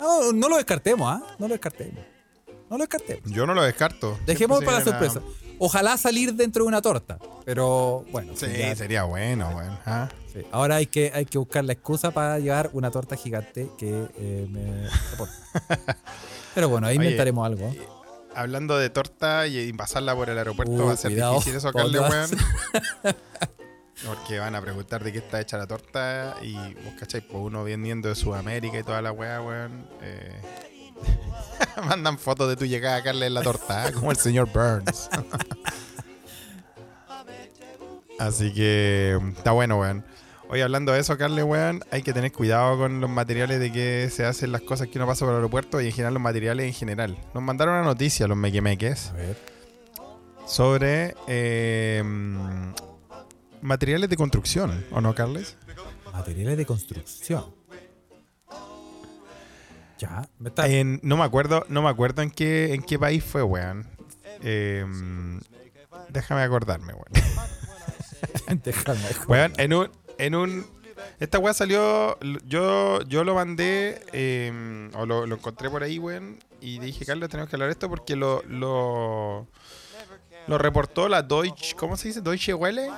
No, no lo descartemos, ¿ah? No lo descartemos. No lo descartemos. Yo no lo descarto. Dejemos para la sorpresa. Ojalá salir dentro de una torta. Pero bueno, Sí, ya- sería bueno. ¿ah? sí. Ahora hay que, hay que buscar la excusa para llevar una torta gigante que eh, me. Pero bueno, ahí Oye, inventaremos algo. ¿eh? Hablando de torta y, pasarla por el aeropuerto Uh, va a ser cuidado, difícil eso, ¿pa' Carle, weón. Porque van a preguntar de qué está hecha la torta y vos cachai, pues uno viniendo de Sudamérica y toda la weá, weón. eh, mandan fotos de tu llegada a Carle en la torta, ¿eh? como el señor Burns. Así que está bueno, weón. Hoy hablando de eso, Carle, weón, hay que tener cuidado con los materiales de que se hacen las cosas que uno pasa por el aeropuerto y en general los materiales en general. Nos mandaron una noticia los mequemeques A ver. sobre eh, materiales de construcción, ¿o no, Carles? Materiales de construcción. Ya, me está. En- no me acuerdo, no me acuerdo en qué, en qué país fue, weón. Eh, déjame acordarme, weón. Déjame. Weón, en un, en un. Esta weá salió. Yo, yo lo mandé. eh, o lo, lo encontré por ahí, weón. Y dije, Carlos, tenemos que hablar de esto porque lo. Lo, lo reportó la Deutsche. ¿Cómo se dice? Deutsche Welle.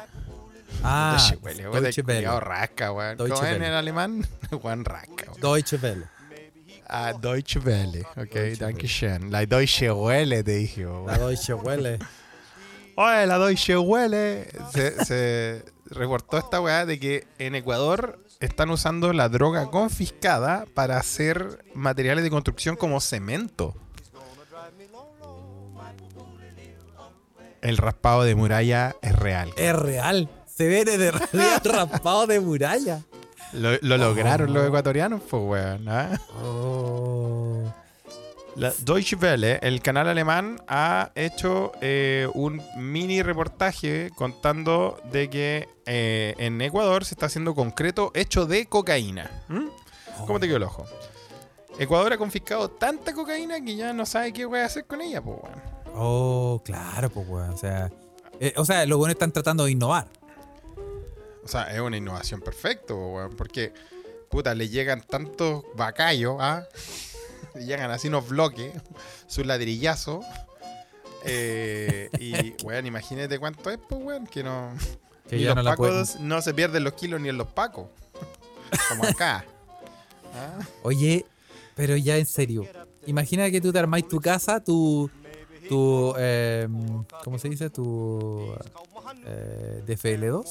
Ah, Deutsche Welle, weón. Deutsche de Welle. rasca. Deutsche ¿Cómo en el alemán? Juan rasca. Deutsche Welle. Ah, Deutsche Welle. Ok, danke schön. La Deutsche Welle, te dije. La Deutsche Welle. Oye, la Deutsche Welle. Se, se reportó esta weá de que en Ecuador están usando la droga confiscada para hacer materiales de construcción como cemento. El raspado de muralla es real. Es real. Se ve de realidad raspado de muralla. Lo, lo lograron los ecuatorianos, pues weón. ¿ah? Oh. La Deutsche Welle, el canal alemán, ha hecho eh, un mini reportaje contando de que eh, en Ecuador se está haciendo concreto hecho de cocaína. ¿Mm? ¿Cómo te quedó el ojo? Ecuador ha confiscado tanta cocaína que ya no sabe qué voy a hacer con ella, pues, weón. Oh, claro, pues, weón. O sea, eh, o sea, los buenos están tratando de innovar. O sea, es una innovación perfecta, weón, porque, puta, le llegan tantos bacallos, ¿ah? Le llegan así unos bloques, su ladrillazo. eh, y, weón, imagínate cuánto es, pues, weón, que no. Que ya los no pacos no se pierden los kilos ni en los pacos. Como acá. ¿Ah? Oye, pero ya en serio. Imagina que tú te armáis tu casa, tu. Tu. eh, ¿Cómo se dice? Tu. Eh, DFL2,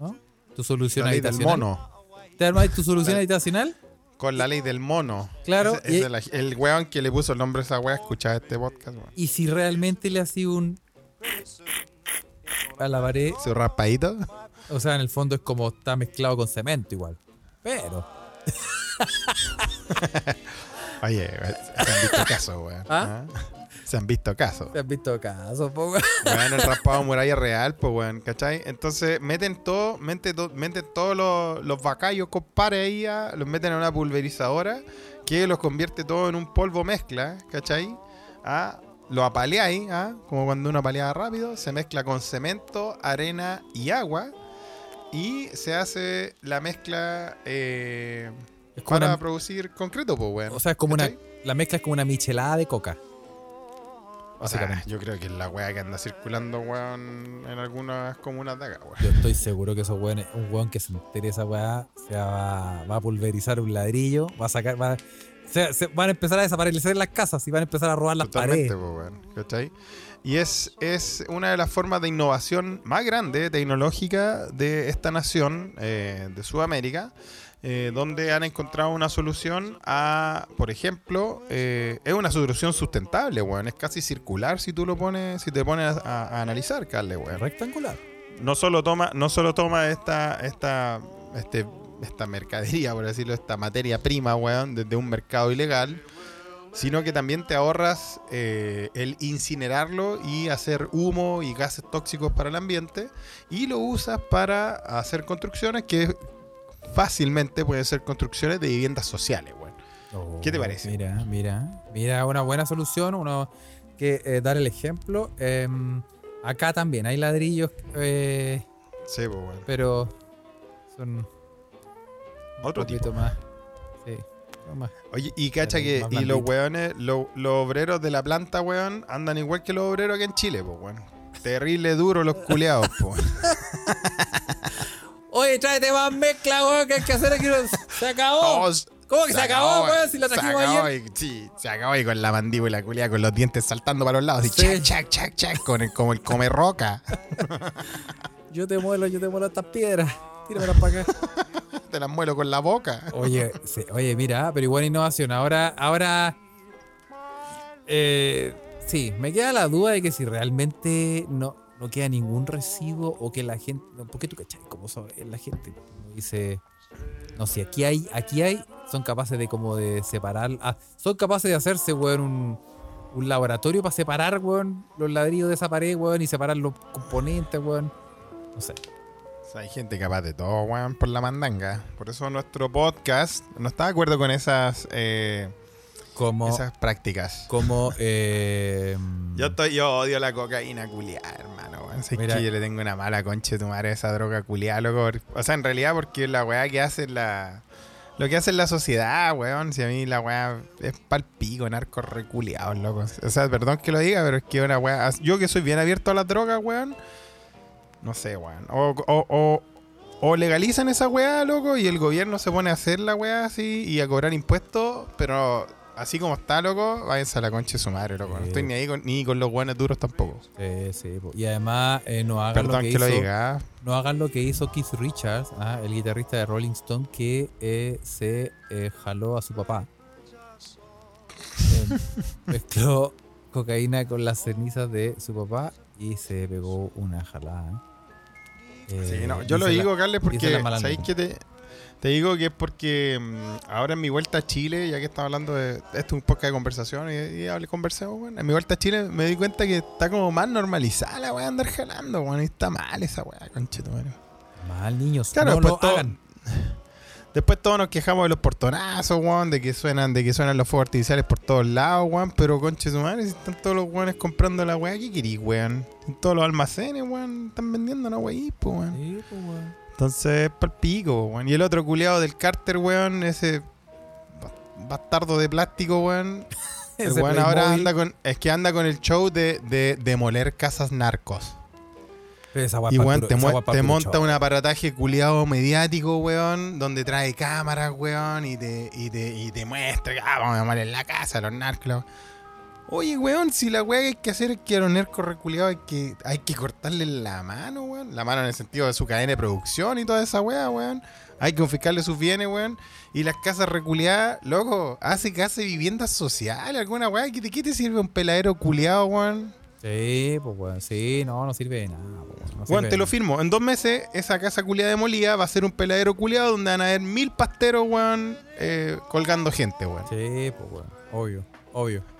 ¿no? Tu solución La ley del habitacional. mono. ¿Te armáis tu solución habitacional? Con la ley del mono. Claro, y- es la- el weón que le puso el nombre a esa weá escuchaba este podcast, weón. Y si realmente le hacía un. A la pared. Su raspadito. O sea, en el fondo es como está mezclado con cemento igual. Pero. Oye, se han visto casos, weón. ¿Ah? ¿Ah? Se han visto casos. ¿Te has visto caso, po, weón? Weón, el raspado muralla real, pues, weón, ¿cachai? Entonces, meten todo, meten, to- meten todos los, los bacallos, compadre, ahí, ah, los meten en una pulverizadora que los convierte todo en un polvo mezcla, ¿cachai? Ah, lo apaleáis, ah, como cuando uno apaleaba rápido, se mezcla con cemento, arena y agua y se hace la mezcla eh, para una- producir concreto, pues, weón. O sea, es como una. La mezcla es como una michelada de coca. O sea, básicamente. yo creo que es la weá que anda circulando, weón, en algunas comunas de acá, weón. Yo estoy seguro que esos weones, un weón que se entere esa weá, se va, va a pulverizar un ladrillo, va a sacar, va, se, se- van a empezar a desaparecer las casas y van a empezar a robar las Totalmente, paredes. po, weón, ¿cachai? Y es, es una de las formas de innovación más grande, tecnológica, de esta nación, eh, de Sudamérica, eh, donde han encontrado una solución a, por ejemplo, eh, es una solución sustentable, weón. Es casi circular si tú lo pones, si te pones a, a analizar, Carle, weón. Rectangular. No solo toma, no solo toma esta, esta, este, esta mercadería, por decirlo, esta materia prima, weón, desde un mercado ilegal, sino que también te ahorras eh, el incinerarlo y hacer humo y gases tóxicos para el ambiente y lo usas para hacer construcciones que fácilmente pueden ser construcciones de viviendas sociales, weón. ¿Qué te parece? Mira, mira, mira, una buena solución, uno que eh, dar el ejemplo. Em, acá también hay ladrillos, eh, Sí, pues, weón. pero son Otro un tipo. poquito más. Sí, más. Oye, y cacha que y los weones, lo- los obreros de la planta, weón, andan igual que los obreros aquí en Chile, pues, weón. Terrible duro los culeados, pues. Oye, tráete más mezcla, weón, que hay que hacer aquí. Se acabó. ¿Cómo que se, acabó, weón? Si la se trajimos acabó ayer. y- sí, se acabó y con la mandíbula culiada, con los dientes saltando para los lados. Y Sí. chac, chac, chac, chac, con el, como el come roca. Yo te muelo, yo te muelo estas piedras. Tíramelas para acá. Te las muelo con la boca. Oye, sí, oye, mira, pero igual innovación. Ahora, ahora. eh, sí, me queda la duda de que si realmente no, no queda ningún residuo o que la gente. no, ¿Por qué tú cachai? Como so- la gente como dice. No, si aquí hay, aquí hay, son capaces de como de separar. ah, son capaces de hacerse, weón, un, un laboratorio para separar, weón, los ladrillos de esa pared, weón, y separar los componentes, weón. No sé. O sea, hay gente capaz de todo, weón, por la mandanga. Por eso nuestro podcast no está de acuerdo con esas, eh, Como. esas prácticas. Como. eh, Yo, estoy, yo odio la cocaína culiada, hermano. Weón. Sé Mira. que yo le tengo una mala concha de tu madre esa droga culiada, loco. O sea, en realidad, porque la weá que hace la. Lo que hace la sociedad, weón. Si a mí la weá es pal pico, narcos reculeados, loco. O sea, perdón que lo diga, pero es que una weá. Yo que soy bien abierto a las drogas, weón. No sé, weón. O, o, o, o legalizan esa weá, loco, y el gobierno se pone a hacer la weá así y a cobrar impuestos, pero así como está, loco, váyanse a la concha de su madre, loco. No estoy ni ahí con, ni con los buenos duros tampoco. Sí, sí. po. Y además, eh, no hagan Perdón lo que, que, lo hizo, diga. ¿ah? No hagan lo que hizo Keith Richards, ah, el guitarrista de Rolling Stone, que eh, se eh, jaló a su papá. Mezcló cocaína con las cenizas de su papá y se pegó una jalada. Sí, no, yo lo la- digo, Carles, hizo porque la. ¿sabéis que te, te digo que es porque mm, ahora en mi vuelta a Chile, ya que estamos hablando de esto es un podcast de conversación y, y hable, conversemos, weón. En mi vuelta a Chile me di cuenta que está como más normalizada la weá andar jalando, weón. Y está mal esa weá, conchetumare. Mal, niños. Claro, no después lo todo- hagan. Después todos nos quejamos de los portonazos, weón, de que suenan, de que suenan los fuegos artificiales por todos lados, weón, pero conche su madre, si están todos los weones comprando la weá, ¿qué querís, weón? En todos los almacenes, weón, están vendiendo una weá, pues, weón. Sí, pues, weón. Entonces, pa'l pico, weón. Y el otro culiado del Carter, weón, ese ba- bastardo de plástico, weón. El weón ahora anda con, es que anda con el show de, de demoler casas narcos. Esa Y weón, te, esa te monta show. un aparataje culiado mediático, weón, donde trae cámaras, weón, y te, y te, y te muestra, ah, vamos a en la casa los narcos. Oye, weón, si la weá que hay que hacer es que a los reculiados hay que, hay que cortarle la mano, weón. La mano en el sentido de su cadena de producción y toda esa weá, weón. Hay que confiscarle sus bienes, weón. Y las casas reculiadas, loco, hace que hace viviendas sociales, alguna weá. ¿Qué te, qué te sirve un peladero culiado, weón? Sí, pues, weón. Sí, no, no sirve de nada, pues, weón. No Bueno, te lo firmo. En dos meses, esa casa culiada demolida va a ser un peladero culiado donde van a haber mil pasteros, weón, eh, colgando gente, weón. Sí, pues, weón. Obvio, obvio.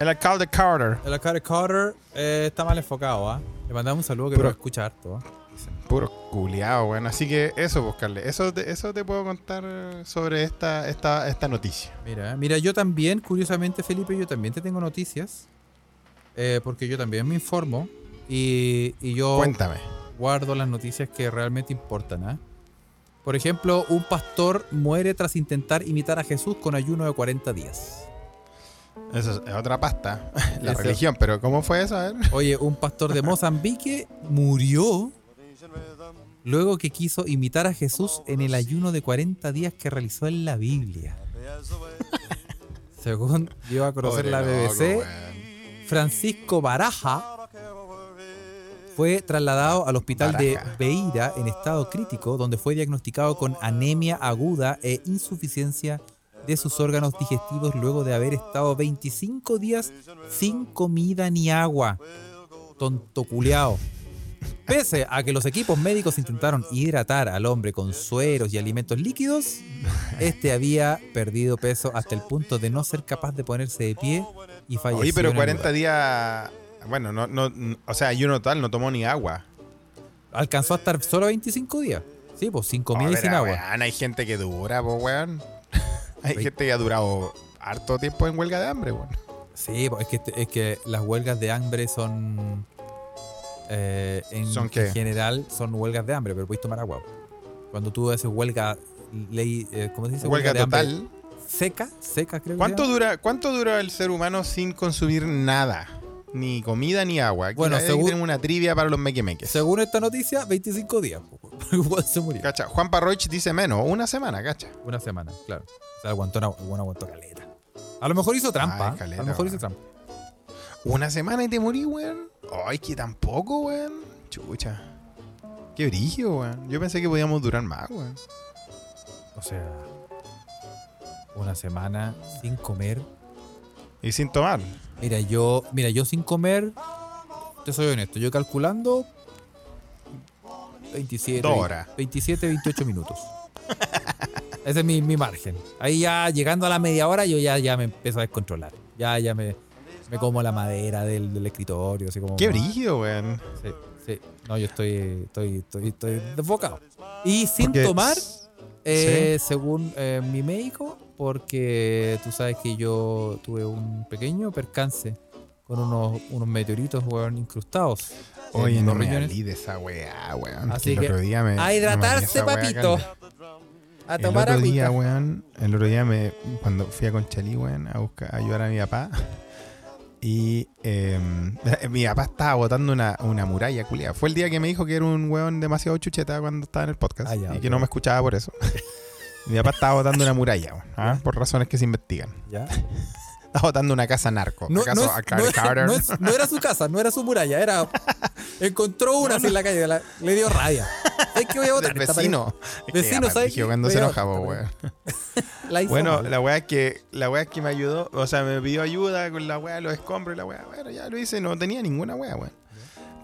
El alcalde Carter, El alcalde Carter eh, está mal enfocado, ¿ah? Le mandamos un saludo que Puro- lo escucha harto, ¿ah? puro culiado, weón. Así que eso, buscarle. Eso te, eso te puedo contar eh, sobre esta, esta, esta noticia. Mira, mira, yo también, curiosamente, Felipe, yo también te tengo noticias. eh, porque yo también me informo. Y, y yo Cuéntame. guardo las noticias que realmente importan, ¿ah? Por ejemplo, un pastor muere tras intentar imitar a Jesús con ayuno de 40 días. Eso es otra pasta. La Eso. religión, pero ¿cómo fue eso? A ver. Oye, un pastor de Mozambique murió luego que quiso imitar a Jesús en el ayuno de 40 días que realizó en la Biblia. Según dio a conocer Pobre la BBC. Francisco Baraja fue trasladado al hospital de. Beira en estado crítico, donde fue diagnosticado con anemia aguda e insuficiencia de sus órganos digestivos luego de haber estado 25 días sin comida ni agua. Tonto culeao. Pese a que los equipos médicos intentaron hidratar al hombre con sueros y alimentos líquidos, este había perdido peso hasta el punto de no ser capaz de ponerse de pie y falleció. Oye, pero en el 40 lugar. días. Bueno, no, no, n- o sea, y uno tal no tomó ni agua. Alcanzó a estar solo 25 días. Sí, pues sin comida y sin agua. weón, hay gente que dura, po, weón. Hay Oye. gente que ha durado harto tiempo en huelga de hambre, weón. Sí, es que, es que las huelgas de hambre son. eh, en, ¿Son en qué? general son huelgas de hambre, pero puedes tomar agua. Cuando tú haces huelga, ley, eh, ¿cómo se dice? Huelga hambre total. Seca, seca, creo que ¿Cuánto llama. dura, ¿Cuánto dura el ser humano sin consumir nada? Ni comida ni agua. Aquí Bueno, según- una trivia para los mequemeques. Según esta noticia, 25 días. Porque igual se murió. Cacha, Juan Parroich dice menos, una semana, cacha. Una semana, claro. O sea, aguantó, una, bueno, aguantó caleta. A lo mejor hizo trampa. Ay, caleta, a lo mejor hizo trampa. Una semana y te morí, weón. Ay, que tampoco, weón. Chucha. Qué brillo, weón. Yo pensé que podíamos durar más, weón. O sea, una semana sin comer. Y sin tomar. Mira, yo, mira, yo sin comer, te soy honesto, yo calculando 27, Dos horas. 27, 28 minutos. Ese es mi, mi margen. Ahí ya llegando a la media hora yo ya, ya me empiezo a descontrolar. Ya, ya me, me como la madera del, del escritorio, así como... Qué brillo, weón. Sí, sí. No, yo estoy, estoy, estoy, estoy desbocado. Y sin Porque- tomar, eh, según eh, mi médico, porque tú sabes que yo tuve un pequeño percance con unos, unos meteoritos, weón, incrustados. en Oye, no me hablé de esa weá, weón. Así que el que, otro día me. A hidratarse, papito. A El tomar otro día, agüita. weón, el otro día me, cuando fui a Conchalí, weón, a buscar, a ayudar a mi papá. Y eh, mi papá estaba botando una, una muralla, culia. Fue el día que me dijo que era un weón demasiado chucheta cuando estaba en el podcast. Ah, ya, y que no me escuchaba por eso. mi papá estaba botando una muralla, weón, ¿ah? por razones que se investigan. Ya. Estaba botando una casa narco. No, ¿Acaso no es- a Clark no es- Carter? no es- no era su casa, no era su muralla, era. Encontró una así en la calle, la- le dio rabia. Es que voy a votar. Esta vecino. Es que Vecino, Bueno, mal. la weá es que la weá es que me ayudó, o sea, me pidió ayuda con la weá de los escombros y la weá. Bueno, ya lo hice, no tenía ninguna weá, weón.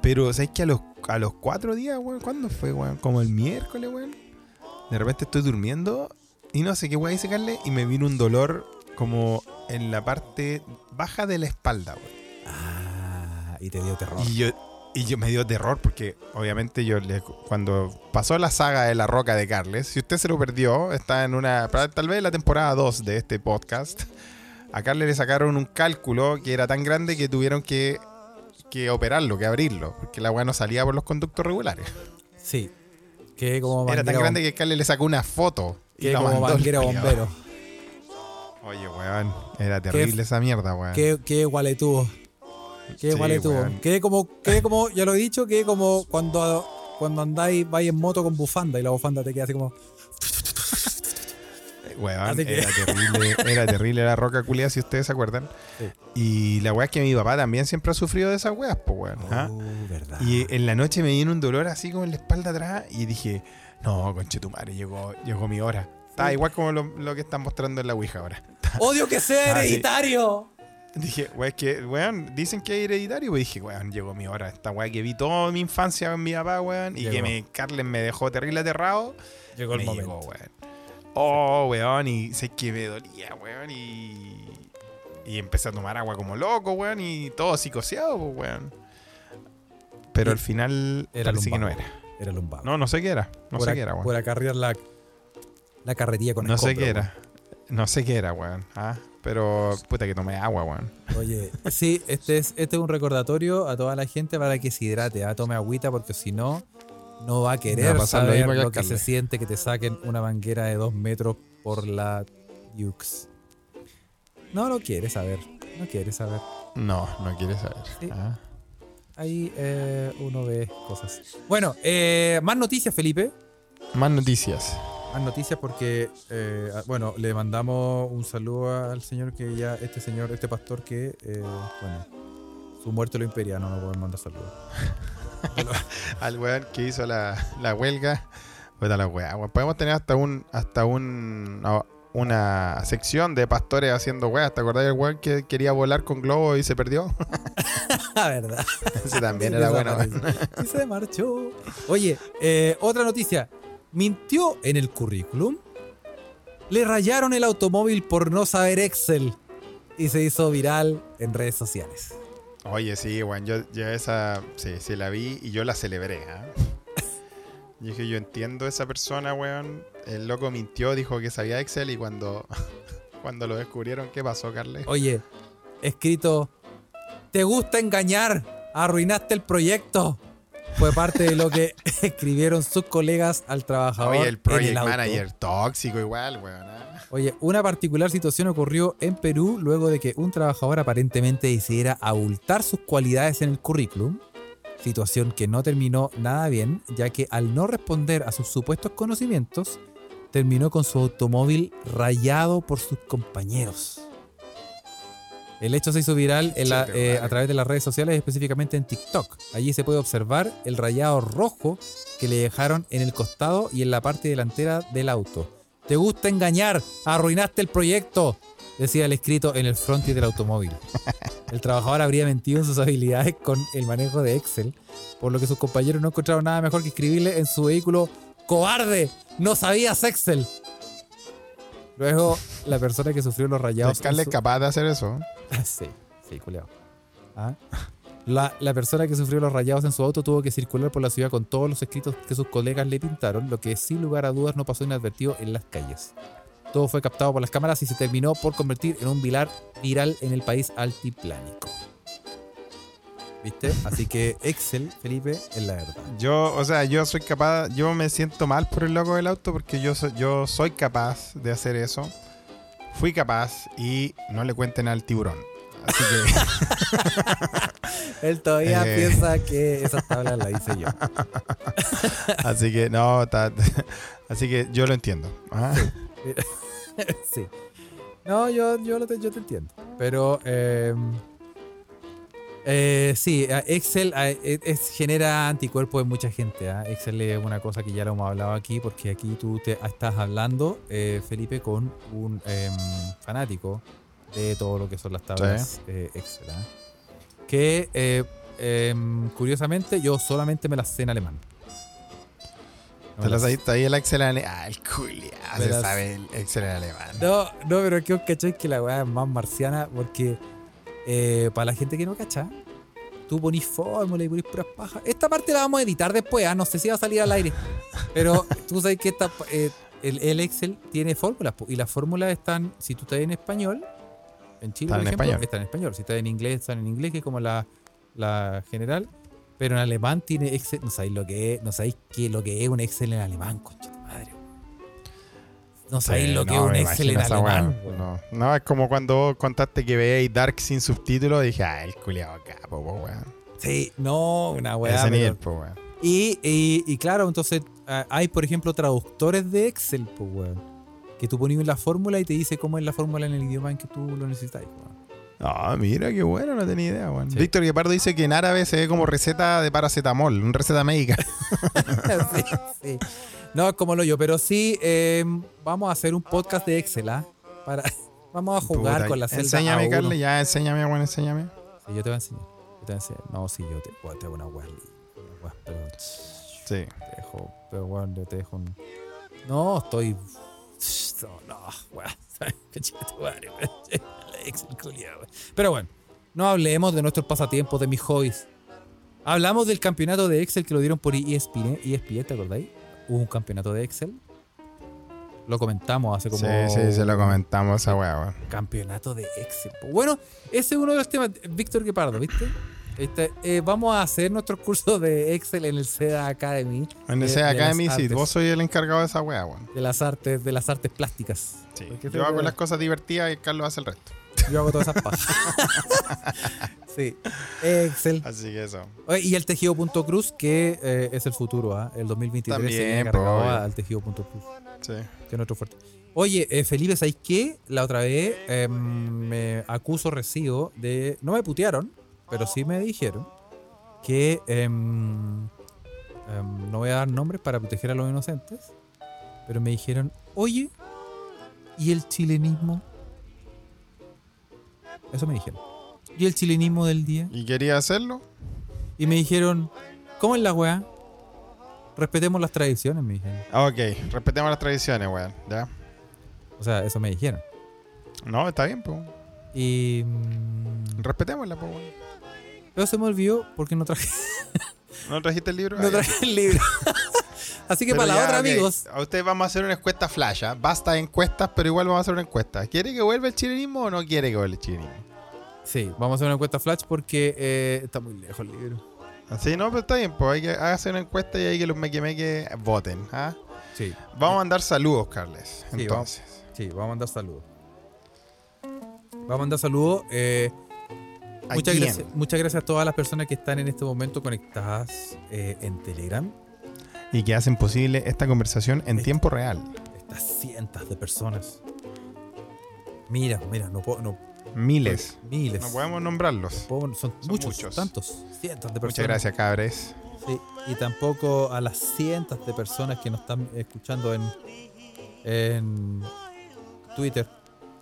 Pero, ¿sabes que a los, a los cuatro días, weón? ¿Cuándo fue, weón? Como el miércoles, weón. De repente estoy durmiendo y no sé qué weá hice, Carle, y me vino un dolor como en la parte baja de la espalda, weón. Ah, y te dio terror. Y yo, y yo me dio terror porque obviamente yo le, cuando pasó la saga de la roca de Carles, si usted se lo perdió, está en una, tal vez la temporada 2 de este podcast, a Carles le sacaron un cálculo que era tan grande que tuvieron que, que operarlo, que abrirlo, porque la weá no salía por los conductos regulares. Sí. Que como Era tan grande que Carles le sacó una foto. y que la como mandó bombero. Oye, weón, era terrible esa mierda, weón. Qué, qué igual tuvo. Qué Sí, igual tuvo. weón. Que como, que como, ya lo he dicho, que como cuando, cuando andáis, vais en moto con bufanda y la bufanda te queda así como. Weón, Así que- era terrible, era terrible la roca culia, si ustedes se acuerdan. Sí. Y la weá es que mi papá también siempre ha sufrido de esas weas, pues weón. ¿ah? Oh, verdad. Y en la noche me vino un dolor así como en la espalda atrás y dije, no, conche tu madre, llegó, llegó mi hora. Está igual como lo, lo que están mostrando en la Ouija ahora. ¡Odio que sea Ah, sí. hereditario! Dije, weón, es que, weón, dicen que es hereditario. Pues dije, weón, llegó mi hora. Esta weá que vi toda mi infancia con mi papá, weón, y Llegó. que me, Carlen me dejó terrible aterrado. Llegó el me momento. llegó, weón. Oh, weón, y sé que me dolía, weón, y. Y empecé a tomar agua como loco, weón, y todo psicoseado, pues, weón. Pero Y- al final Era parece que no lumbago. era. Era lumbago. No, no sé qué era. No por sé ac- qué era, weón. Por acarrear la, la carretilla con No sé escombro, qué era. No sé qué era, weón. Ah, pero puta que tomé agua, weón. Oye, sí, este es, este es un recordatorio a toda la gente para que se hidrate, ah, tome agüita, porque si no, no va a querer va saber lo que se siente que te saquen una manguera de dos metros por la Yux. No lo quiere saber, no quiere saber. No, no quieres saber. Sí. Ah. Ahí eh, uno ve cosas. Bueno, eh, más noticias, Felipe. Más noticias. Más noticias porque, eh, bueno, le mandamos un saludo al señor que ya, este señor, este pastor que, eh, bueno, su muerte lo imperia, no nos pueden mandar saludos. al weón que hizo la, la huelga. Puta la weá, weón. Podemos tener hasta un hasta un no, una sección de pastores haciendo weas. ¿Te acordás del weón que quería volar con globo y se perdió? La verdad. Ese también era bueno. Y se marchó. Oye, eh, otra noticia. Mintió en el currículum. Le rayaron el automóvil por no saber Excel. Y se hizo viral en redes sociales. Oye, sí, weón. Yo, yo esa, sí, sí la vi y yo la celebré. ¿ah? Yo dije, yo entiendo a esa persona, weón. El loco mintió, dijo que sabía Excel y cuando, cuando lo descubrieron, ¿qué pasó, Carles? Oye, escrito, ¿te gusta engañar? Arruinaste el proyecto. Fue parte de lo que escribieron sus colegas al trabajador. Oye, el en project auto. manager tóxico igual, weón. ¿ah? Oye, una particular situación ocurrió en Perú luego de que un trabajador aparentemente decidiera abultar sus cualidades en el currículum. Situación que no terminó nada bien, ya que al no responder a sus supuestos conocimientos, terminó con su automóvil rayado por sus compañeros. El hecho se hizo viral en la- Chete, eh, a través de las redes sociales, específicamente en TikTok. Allí se puede observar el rayado rojo que le dejaron en el costado y en la parte delantera del auto. Te gusta engañar, arruinaste el proyecto, decía el escrito en el frontis del automóvil. El trabajador habría mentido en sus habilidades con el manejo de Excel, por lo que sus compañeros no encontraron nada mejor que escribirle en su vehículo, cobarde, no sabías Excel. Luego, la persona que sufrió los rayados... su- es capaz de hacer eso. Sí, sí, culeado. ¿Ah? La, la persona que sufrió los rayados en su auto tuvo que circular por la ciudad con todos los escritos que sus colegas le pintaron, lo que sin lugar a dudas no pasó inadvertido en las calles. Todo fue captado por las cámaras y se terminó por convertir en un viral, viral en el país altiplánico. ¿Viste? Así que Excel, Felipe, es la verdad. Yo, o sea, yo soy capaz, yo me siento mal por el loco del auto porque yo, so- yo soy capaz de hacer eso. Fui capaz y no le cuenten al tiburón. Así que, Él todavía Eh. piensa que esa tabla la hice yo. así que, no, ta- así que yo lo entiendo. Ah, sí. No, yo, yo, lo te, yo te entiendo. Pero eh, eh, sí, Excel eh, es- es- genera anticuerpos en mucha gente. ¿ah? Excel es una cosa que ya lo hemos hablado aquí, porque aquí tú te estás hablando, eh, Felipe, con un em, fanático de todo lo que son las tablas eh, Excel. ¿ah? Que eh, em, curiosamente yo solamente me las sé en alemán. No ¿Te las ahí, ahí el Excel en ale- Ah, el culia, se sabe el Excel en alemán. No, no, pero que os cacháis que la weá es más marciana porque eh, para la gente que no cacha, tú ponís fórmula y ponís puras pajas. Esta parte la vamos a editar después, ah, no sé si va a salir al aire. Pero tú sabes que esta, eh, el, el Excel tiene fórmulas y las fórmulas están, si tú estás en español, en Chile, Están por en ejemplo, español. están en español. Si estás en inglés, están en inglés, que es como la, la general. Pero en alemán tiene Excel, no sabéis lo que es, no sabéis qué lo que es un Excel en alemán, concha. No sabéis Sí, lo que no, es un Excel en alemán. weón. No, no, es como cuando contaste que veíais Dark sin subtítulos. Dije, ah, el culiado capo, po, weón. Sí, no, una weá. Ese pero- nivel, po, weón. Y, y, y claro, entonces hay, por ejemplo, traductores de Excel, pues, weón. Que tú pones la fórmula y te dice cómo es la fórmula en el idioma en que tú lo necesitas, weón. Ah, mira, qué bueno, no tenía idea, weón. Sí. Víctor Guepardo dice que en árabe se ve como receta de paracetamol, una receta médica. sí, sí. No, es como lo yo, pero sí, eh, vamos a hacer un podcast de Excel, ¿ah? Para, vamos a jugar Puta, con la celda Enséñame, A1. Carly, ya, enséñame, weón, enséñame. Sí, yo te voy a enseñar. Yo te voy a enseñar. No, sí, yo te, weón, te hago una pero Sí. te dejo, pero weón, yo te dejo un... No, estoy... No, no, weón. El Excel. Pero bueno, no hablemos de nuestros pasatiempos, de mis hobbies. Hablamos del campeonato de Excel que lo dieron por ESPN, ESPN ¿te acordáis? Hubo un campeonato de Excel. Lo comentamos hace como... Sí, sí, se lo comentamos esa weá. Campeonato de Excel. Bueno, ese es uno de los temas. Víctor Guepardo, ¿viste? Este, eh, vamos a hacer nuestros cursos de Excel en el SEDA Academy. En ese de Academy, sí, vos soy el encargado de esa weá, weón. De las artes, de las artes plásticas. Sí. Yo hago las cosas divertidas y Carlos hace el resto. Yo hago todas esas pajas. sí. Excel. Así que eso. Oye, Y el tejido.cruz, que eh, es el futuro, ¿ah? El 2023 se También, viene cargado po, obvio. al tejido.cruz. Sí. que es nuestro fuerte. Oye, eh, Felipe, ¿sabéis qué? La otra vez em, me acuso recibo de. No me putearon, pero sí me dijeron que em, em, no voy a dar nombres para proteger a los inocentes, pero me dijeron, oye, ¿y el chilenismo? Eso me dijeron. ¿Y el chilenismo del día? ¿Y quería hacerlo? Y me dijeron, ¿cómo es la weá? Respetemos las tradiciones, me dijeron. Ok, respetemos las tradiciones, weón. ¿Ya? O sea, eso me dijeron. No, está bien, pues. Y... mm, Respetémosla, pues, weón. Pero se me olvidó porque no traje, ¿No trajiste el libro? no Ah, traje el libro. Así que Pero para la otra, amigos, A ustedes vamos a hacer una encuesta flash. ¿ah? Basta de encuestas, pero igual vamos a hacer una encuesta. ¿Quiere que vuelva el chilenismo o no quiere que vuelva el chilenismo? sí, vamos a hacer una encuesta flash porque eh, está muy lejos el libro. Así, no, pero está bien, pues hay que hacer una encuesta y hay que los meque voten. ¿ah? Sí, Vamos a mandar saludos, Carles. Sí, Entonces. sí, vamos a mandar saludos. Vamos a mandar saludos. eh, muchas gracias a todas las personas que están en este momento conectadas eh, en Telegram. Y que hacen posible esta conversación en tiempo real. Estas cientos de personas. Mira, mira, no puedo. No, Miles. miles. No podemos nombrarlos. Puedo- son, muchos, muchos. tantos, cientos de personas. Muchas gracias, cabres. Sí, y tampoco a las cientos de personas que nos están escuchando en, en Twitter.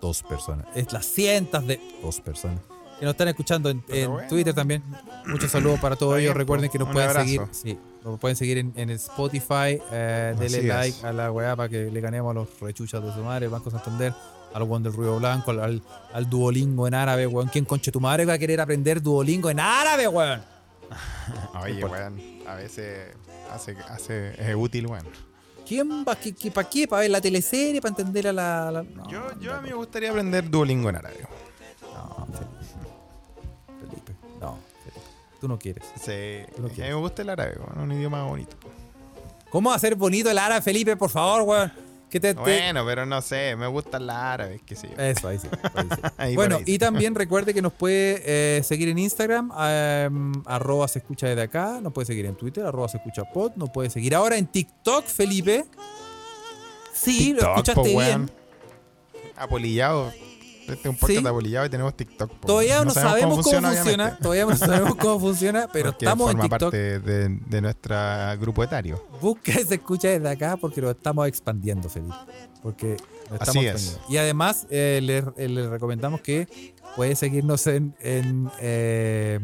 Dos personas. Es las cientos de dos personas que nos están escuchando en, en bueno. Twitter también. Muchos saludos para todos Está ellos. bien, Recuerden que nos Un pueden abrazo. seguir. Sí, nos pueden seguir en, en Spotify. Eh, denle Así es. like a la weá para que le ganemos a los rechuchas de su madre, Banco Santander, al weón del ruido blanco, al, al, al Duolingo en árabe, weón. ¿Quién conche tu madre va a querer aprender Duolingo en árabe, weón? Oye, weón. A veces hace, hace, es útil, weón. ¿Quién va? ¿Qué, qué, ¿Para qué? ¿Para ver la teleserie? ¿Para entender a la.? la- no, Yo, yo a mí me gustaría aprender Duolingo en árabe. No, Felipe. Tú no quieres. Sí, Tú no a mí me gusta el árabe. Es un idioma bonito. ¿Cómo hacer bonito el árabe, Felipe? Por favor, weón. Que te, te- Bueno, pero no sé, me gustan las árabes, qué sé yo. Eso, ahí sí. ahí sí. Ahí bueno, y también recuerde que nos puede eh, seguir en Instagram, em, arroba se escucha desde acá, nos puede seguir en Twitter, arroba se escucha pod, nos puede seguir ahora en TikTok, Felipe. Sí, lo escuchaste po, bien. Apolillado. Este es un podcast Sí. de y tenemos TikTok. po. Todavía no, sabemos, cómo funciona, todavía no sabemos cómo funciona, pero porque estamos en forma TikTok. parte de, de nuestro grupo etario. Busca y se escucha desde acá porque lo estamos expandiendo, Felipe. Porque lo estamos Así es. Y además eh, le, eh, le recomendamos que puede seguirnos en, en, eh,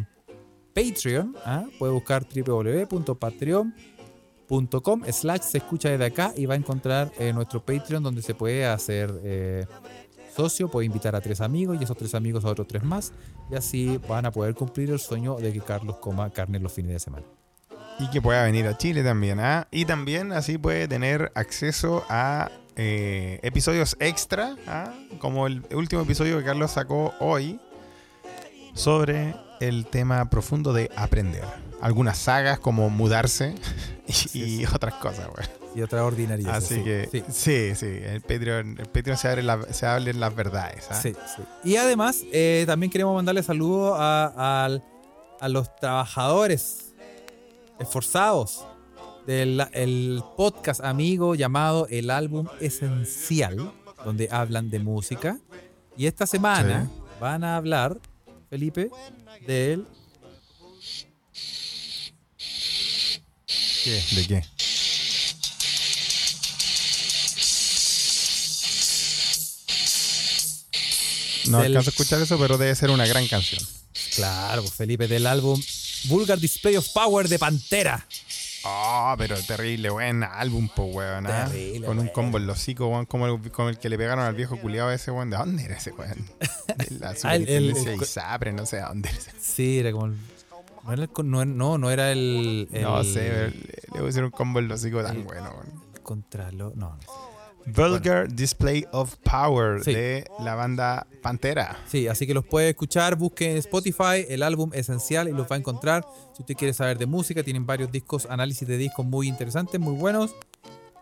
Patreon. ¿ah? Puede buscar www.patreon.com slash se escucha desde acá y va a encontrar eh, nuestro Patreon donde se puede hacer eh, socio, puede invitar a tres amigos y esos tres amigos a otros tres más. Y así van a poder cumplir el sueño de que Carlos coma carne los fines de semana. Y que pueda venir a Chile también. ¿ah? Y también así puede tener acceso a eh, episodios extra, ¿ah? como el último episodio que Carlos sacó hoy sobre el tema profundo de aprender. Algunas sagas como mudarse y, y otras cosas, güey. Y otra ordinaria. Así que Sí. sí, sí, el Patreon, el Patreon se, abre la- se hablen las verdades. ¿ah? Sí, sí. Y además, eh, también queremos mandarle saludos a, a los trabajadores esforzados del el podcast amigo llamado El Álbum Esencial, donde hablan de música. Y esta semana van a hablar, Felipe, del. ¿Qué? ¿De qué? No Del- alcanzo a escuchar eso, pero debe ser una gran canción. Claro, Felipe, del álbum Vulgar Display of Power de Pantera. Oh, pero terrible, buen álbum, po, weón. ¿ah? Terrible, Con un weón. combo en los hocicos, weón, como el, como el que le pegaron al viejo culiado ese, weón. ¿De dónde era ese, weón? De la superintendencia el- de Isapre, no sé de dónde era ese. Sí, era como. el- No, era el con- no, no, no era el. el No sé, le, pusieron un combo en los hocicos tan bueno, weón. Contralo. No, no. Vulgar Display of Power Sí. de la banda Pantera. Sí, así que los puede escuchar. Busquen en Spotify el álbum Esencial y los va a encontrar. Si usted quiere saber de música, tienen varios discos, análisis de discos muy interesantes, muy buenos.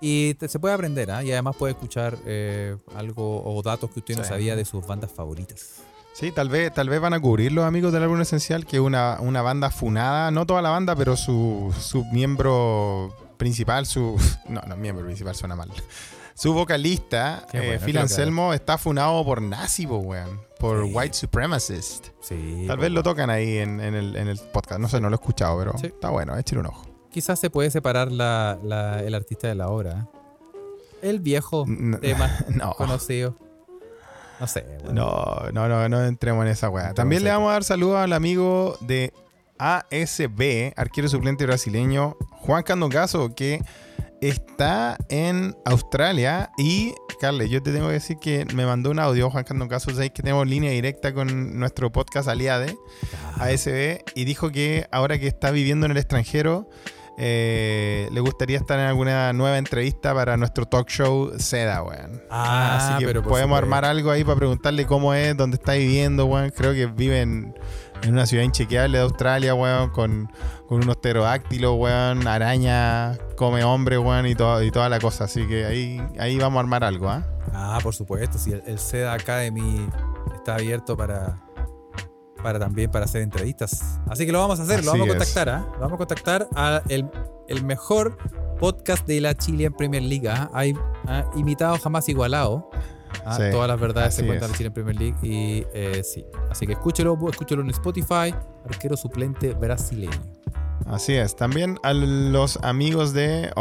Y te- se puede aprender, ¿ah? Y además puede escuchar eh, algo o datos que usted no sabía de sus bandas favoritas. Sí, tal vez, tal vez van a cubrir los amigos del álbum esencial, que es una, una banda funada, no toda la banda, pero su, su miembro principal, su. No, no, miembro principal suena mal. Su vocalista, eh, bueno, Phil Anselmo, está funado por nazi, weón. Por Sí. white supremacist. Sí. Tal vez lo tocan ahí en, en el, en el podcast. No sé, no lo he escuchado, pero Sí. está bueno, échale un ojo. Quizás se puede separar la, la- el artista de la obra. ¿eh? El viejo N- tema No. conocido. No sé, weón. No, no, no, no entremos en esa weá. También le vamos a dar saludos al amigo de ASB, arquero suplente brasileño, Juan Candongazo, que está en Australia. Y, Carles, yo te tengo que decir que me mandó un audio, Juan Candongazo, sabéis que tenemos línea directa con nuestro podcast Aliade, ASB, y dijo que ahora que está viviendo en el extranjero, eh, le gustaría estar en alguna nueva entrevista para nuestro talk show Seda, weón. Ah, Así que pero podemos armar algo ahí para preguntarle cómo es, dónde está viviendo, weón. Creo que vive en, en una ciudad inchequeable de Australia, weón, con, con unos pterodáctilos, weón, araña, come hombre, weón, y, todo, y toda la cosa. Así que ahí, ahí vamos a armar algo, ¿ah? Ah, por supuesto. Si el, el SEDA Academy está abierto para, para también para hacer entrevistas. Así que lo vamos a hacer, lo vamos a contactar, ¿ah? Lo vamos a contactar a el, el mejor podcast de la Chilean Premier League. ¿ah? Hay ah, imitado jamás igualado. ¿Ah? Sí, Todas las verdades se cuentan en Chilean Premier League. Y eh, sí. Así que escúchelo, escúchelo en Spotify. Arquero suplente brasileño. Así es. También a los amigos de.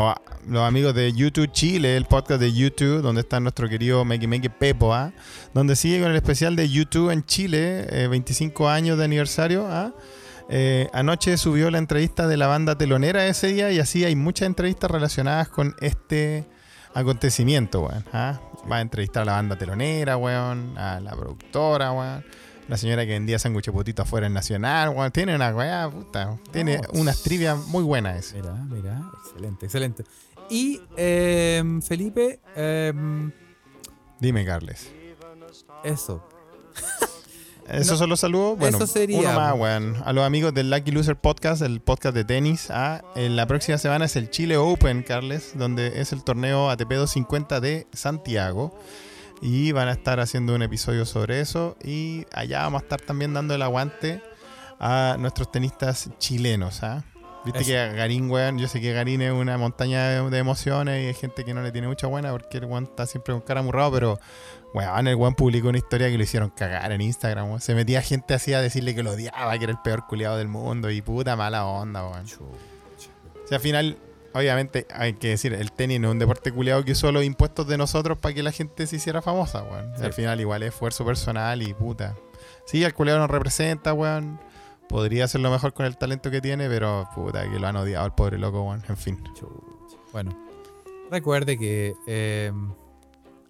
los amigos de YouTube Chile, el podcast de YouTube, donde está nuestro querido Meki Meki Pepo, ¿ah? Donde sigue con el especial de YouTube en Chile, eh, 25 años de aniversario, ¿ah? Eh, anoche subió la entrevista de la banda telonera ese día y así hay muchas entrevistas relacionadas con este acontecimiento, weón. Va a entrevistar a la banda telonera, weón, a la productora, weón. La señora que vendía sándwich potito afuera en Nacional, weón. Tiene una weá, puta. Tiene No, unas trivias muy buenas ese. Mira, mira. Excelente, excelente. Y eh, Felipe, eh, Dime, Carles. eso. ¿Esos No, son los saludos? Bueno, eso sería, uno más, weón. weón. A los amigos del Lucky Loser Podcast, el podcast de tenis. Ah, en la próxima semana es el Chile Open, Carles, donde es el torneo ATP 250 de Santiago. Y van a estar haciendo un episodio sobre eso. Y allá vamos a estar también dando el aguante a nuestros tenistas chilenos. ¿ah? Viste Eso. que Garín, weón, yo sé que Garín es una montaña de, de emociones y hay gente que no le tiene mucha buena porque el weón está siempre con cara murrado, pero weón, el weón publicó una historia que lo hicieron cagar en Instagram, weón. Se metía gente así a decirle que lo odiaba, que era el peor culiado del mundo y puta mala onda, weón. O sea, al final, obviamente, hay que decir, el tenis no es un deporte culiado que usó los impuestos de nosotros para que la gente se hiciera famosa, weón. Sí. Al final igual es esfuerzo personal y puta. Sí, el culiado nos representa, weón. Podría hacerlo mejor con el talento que tiene, pero puta, que lo han odiado al pobre loco, weón. En fin. Bueno, recuerde que eh,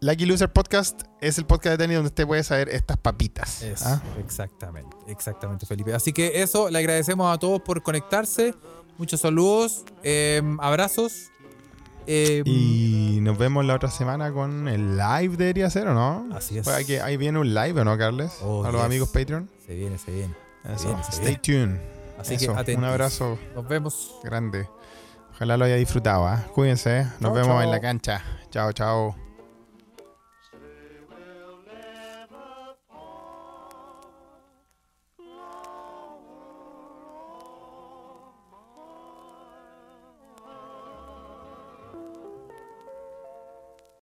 Lucky Loser Podcast es el podcast de tenis donde usted puede saber estas papitas. ¿ah? exactamente, exactamente, Felipe. Así que eso, le agradecemos a todos por conectarse. Muchos saludos, eh, abrazos. eh, Y nos vemos la otra semana con el live, debería ser, ¿o no? Así es. Pues aquí- ahí viene un live, ¿o no, Carles? Oh, a los yes. amigos Patreon. Se viene, se viene. Eso. viene, se Stay tuned. Así Eso, que atentos. un abrazo Nos vemos. grande. Ojalá lo haya disfrutado. ¿ah? Cuídense. ¿eh? Nos Chao, vemos en la cancha. Chao, chao.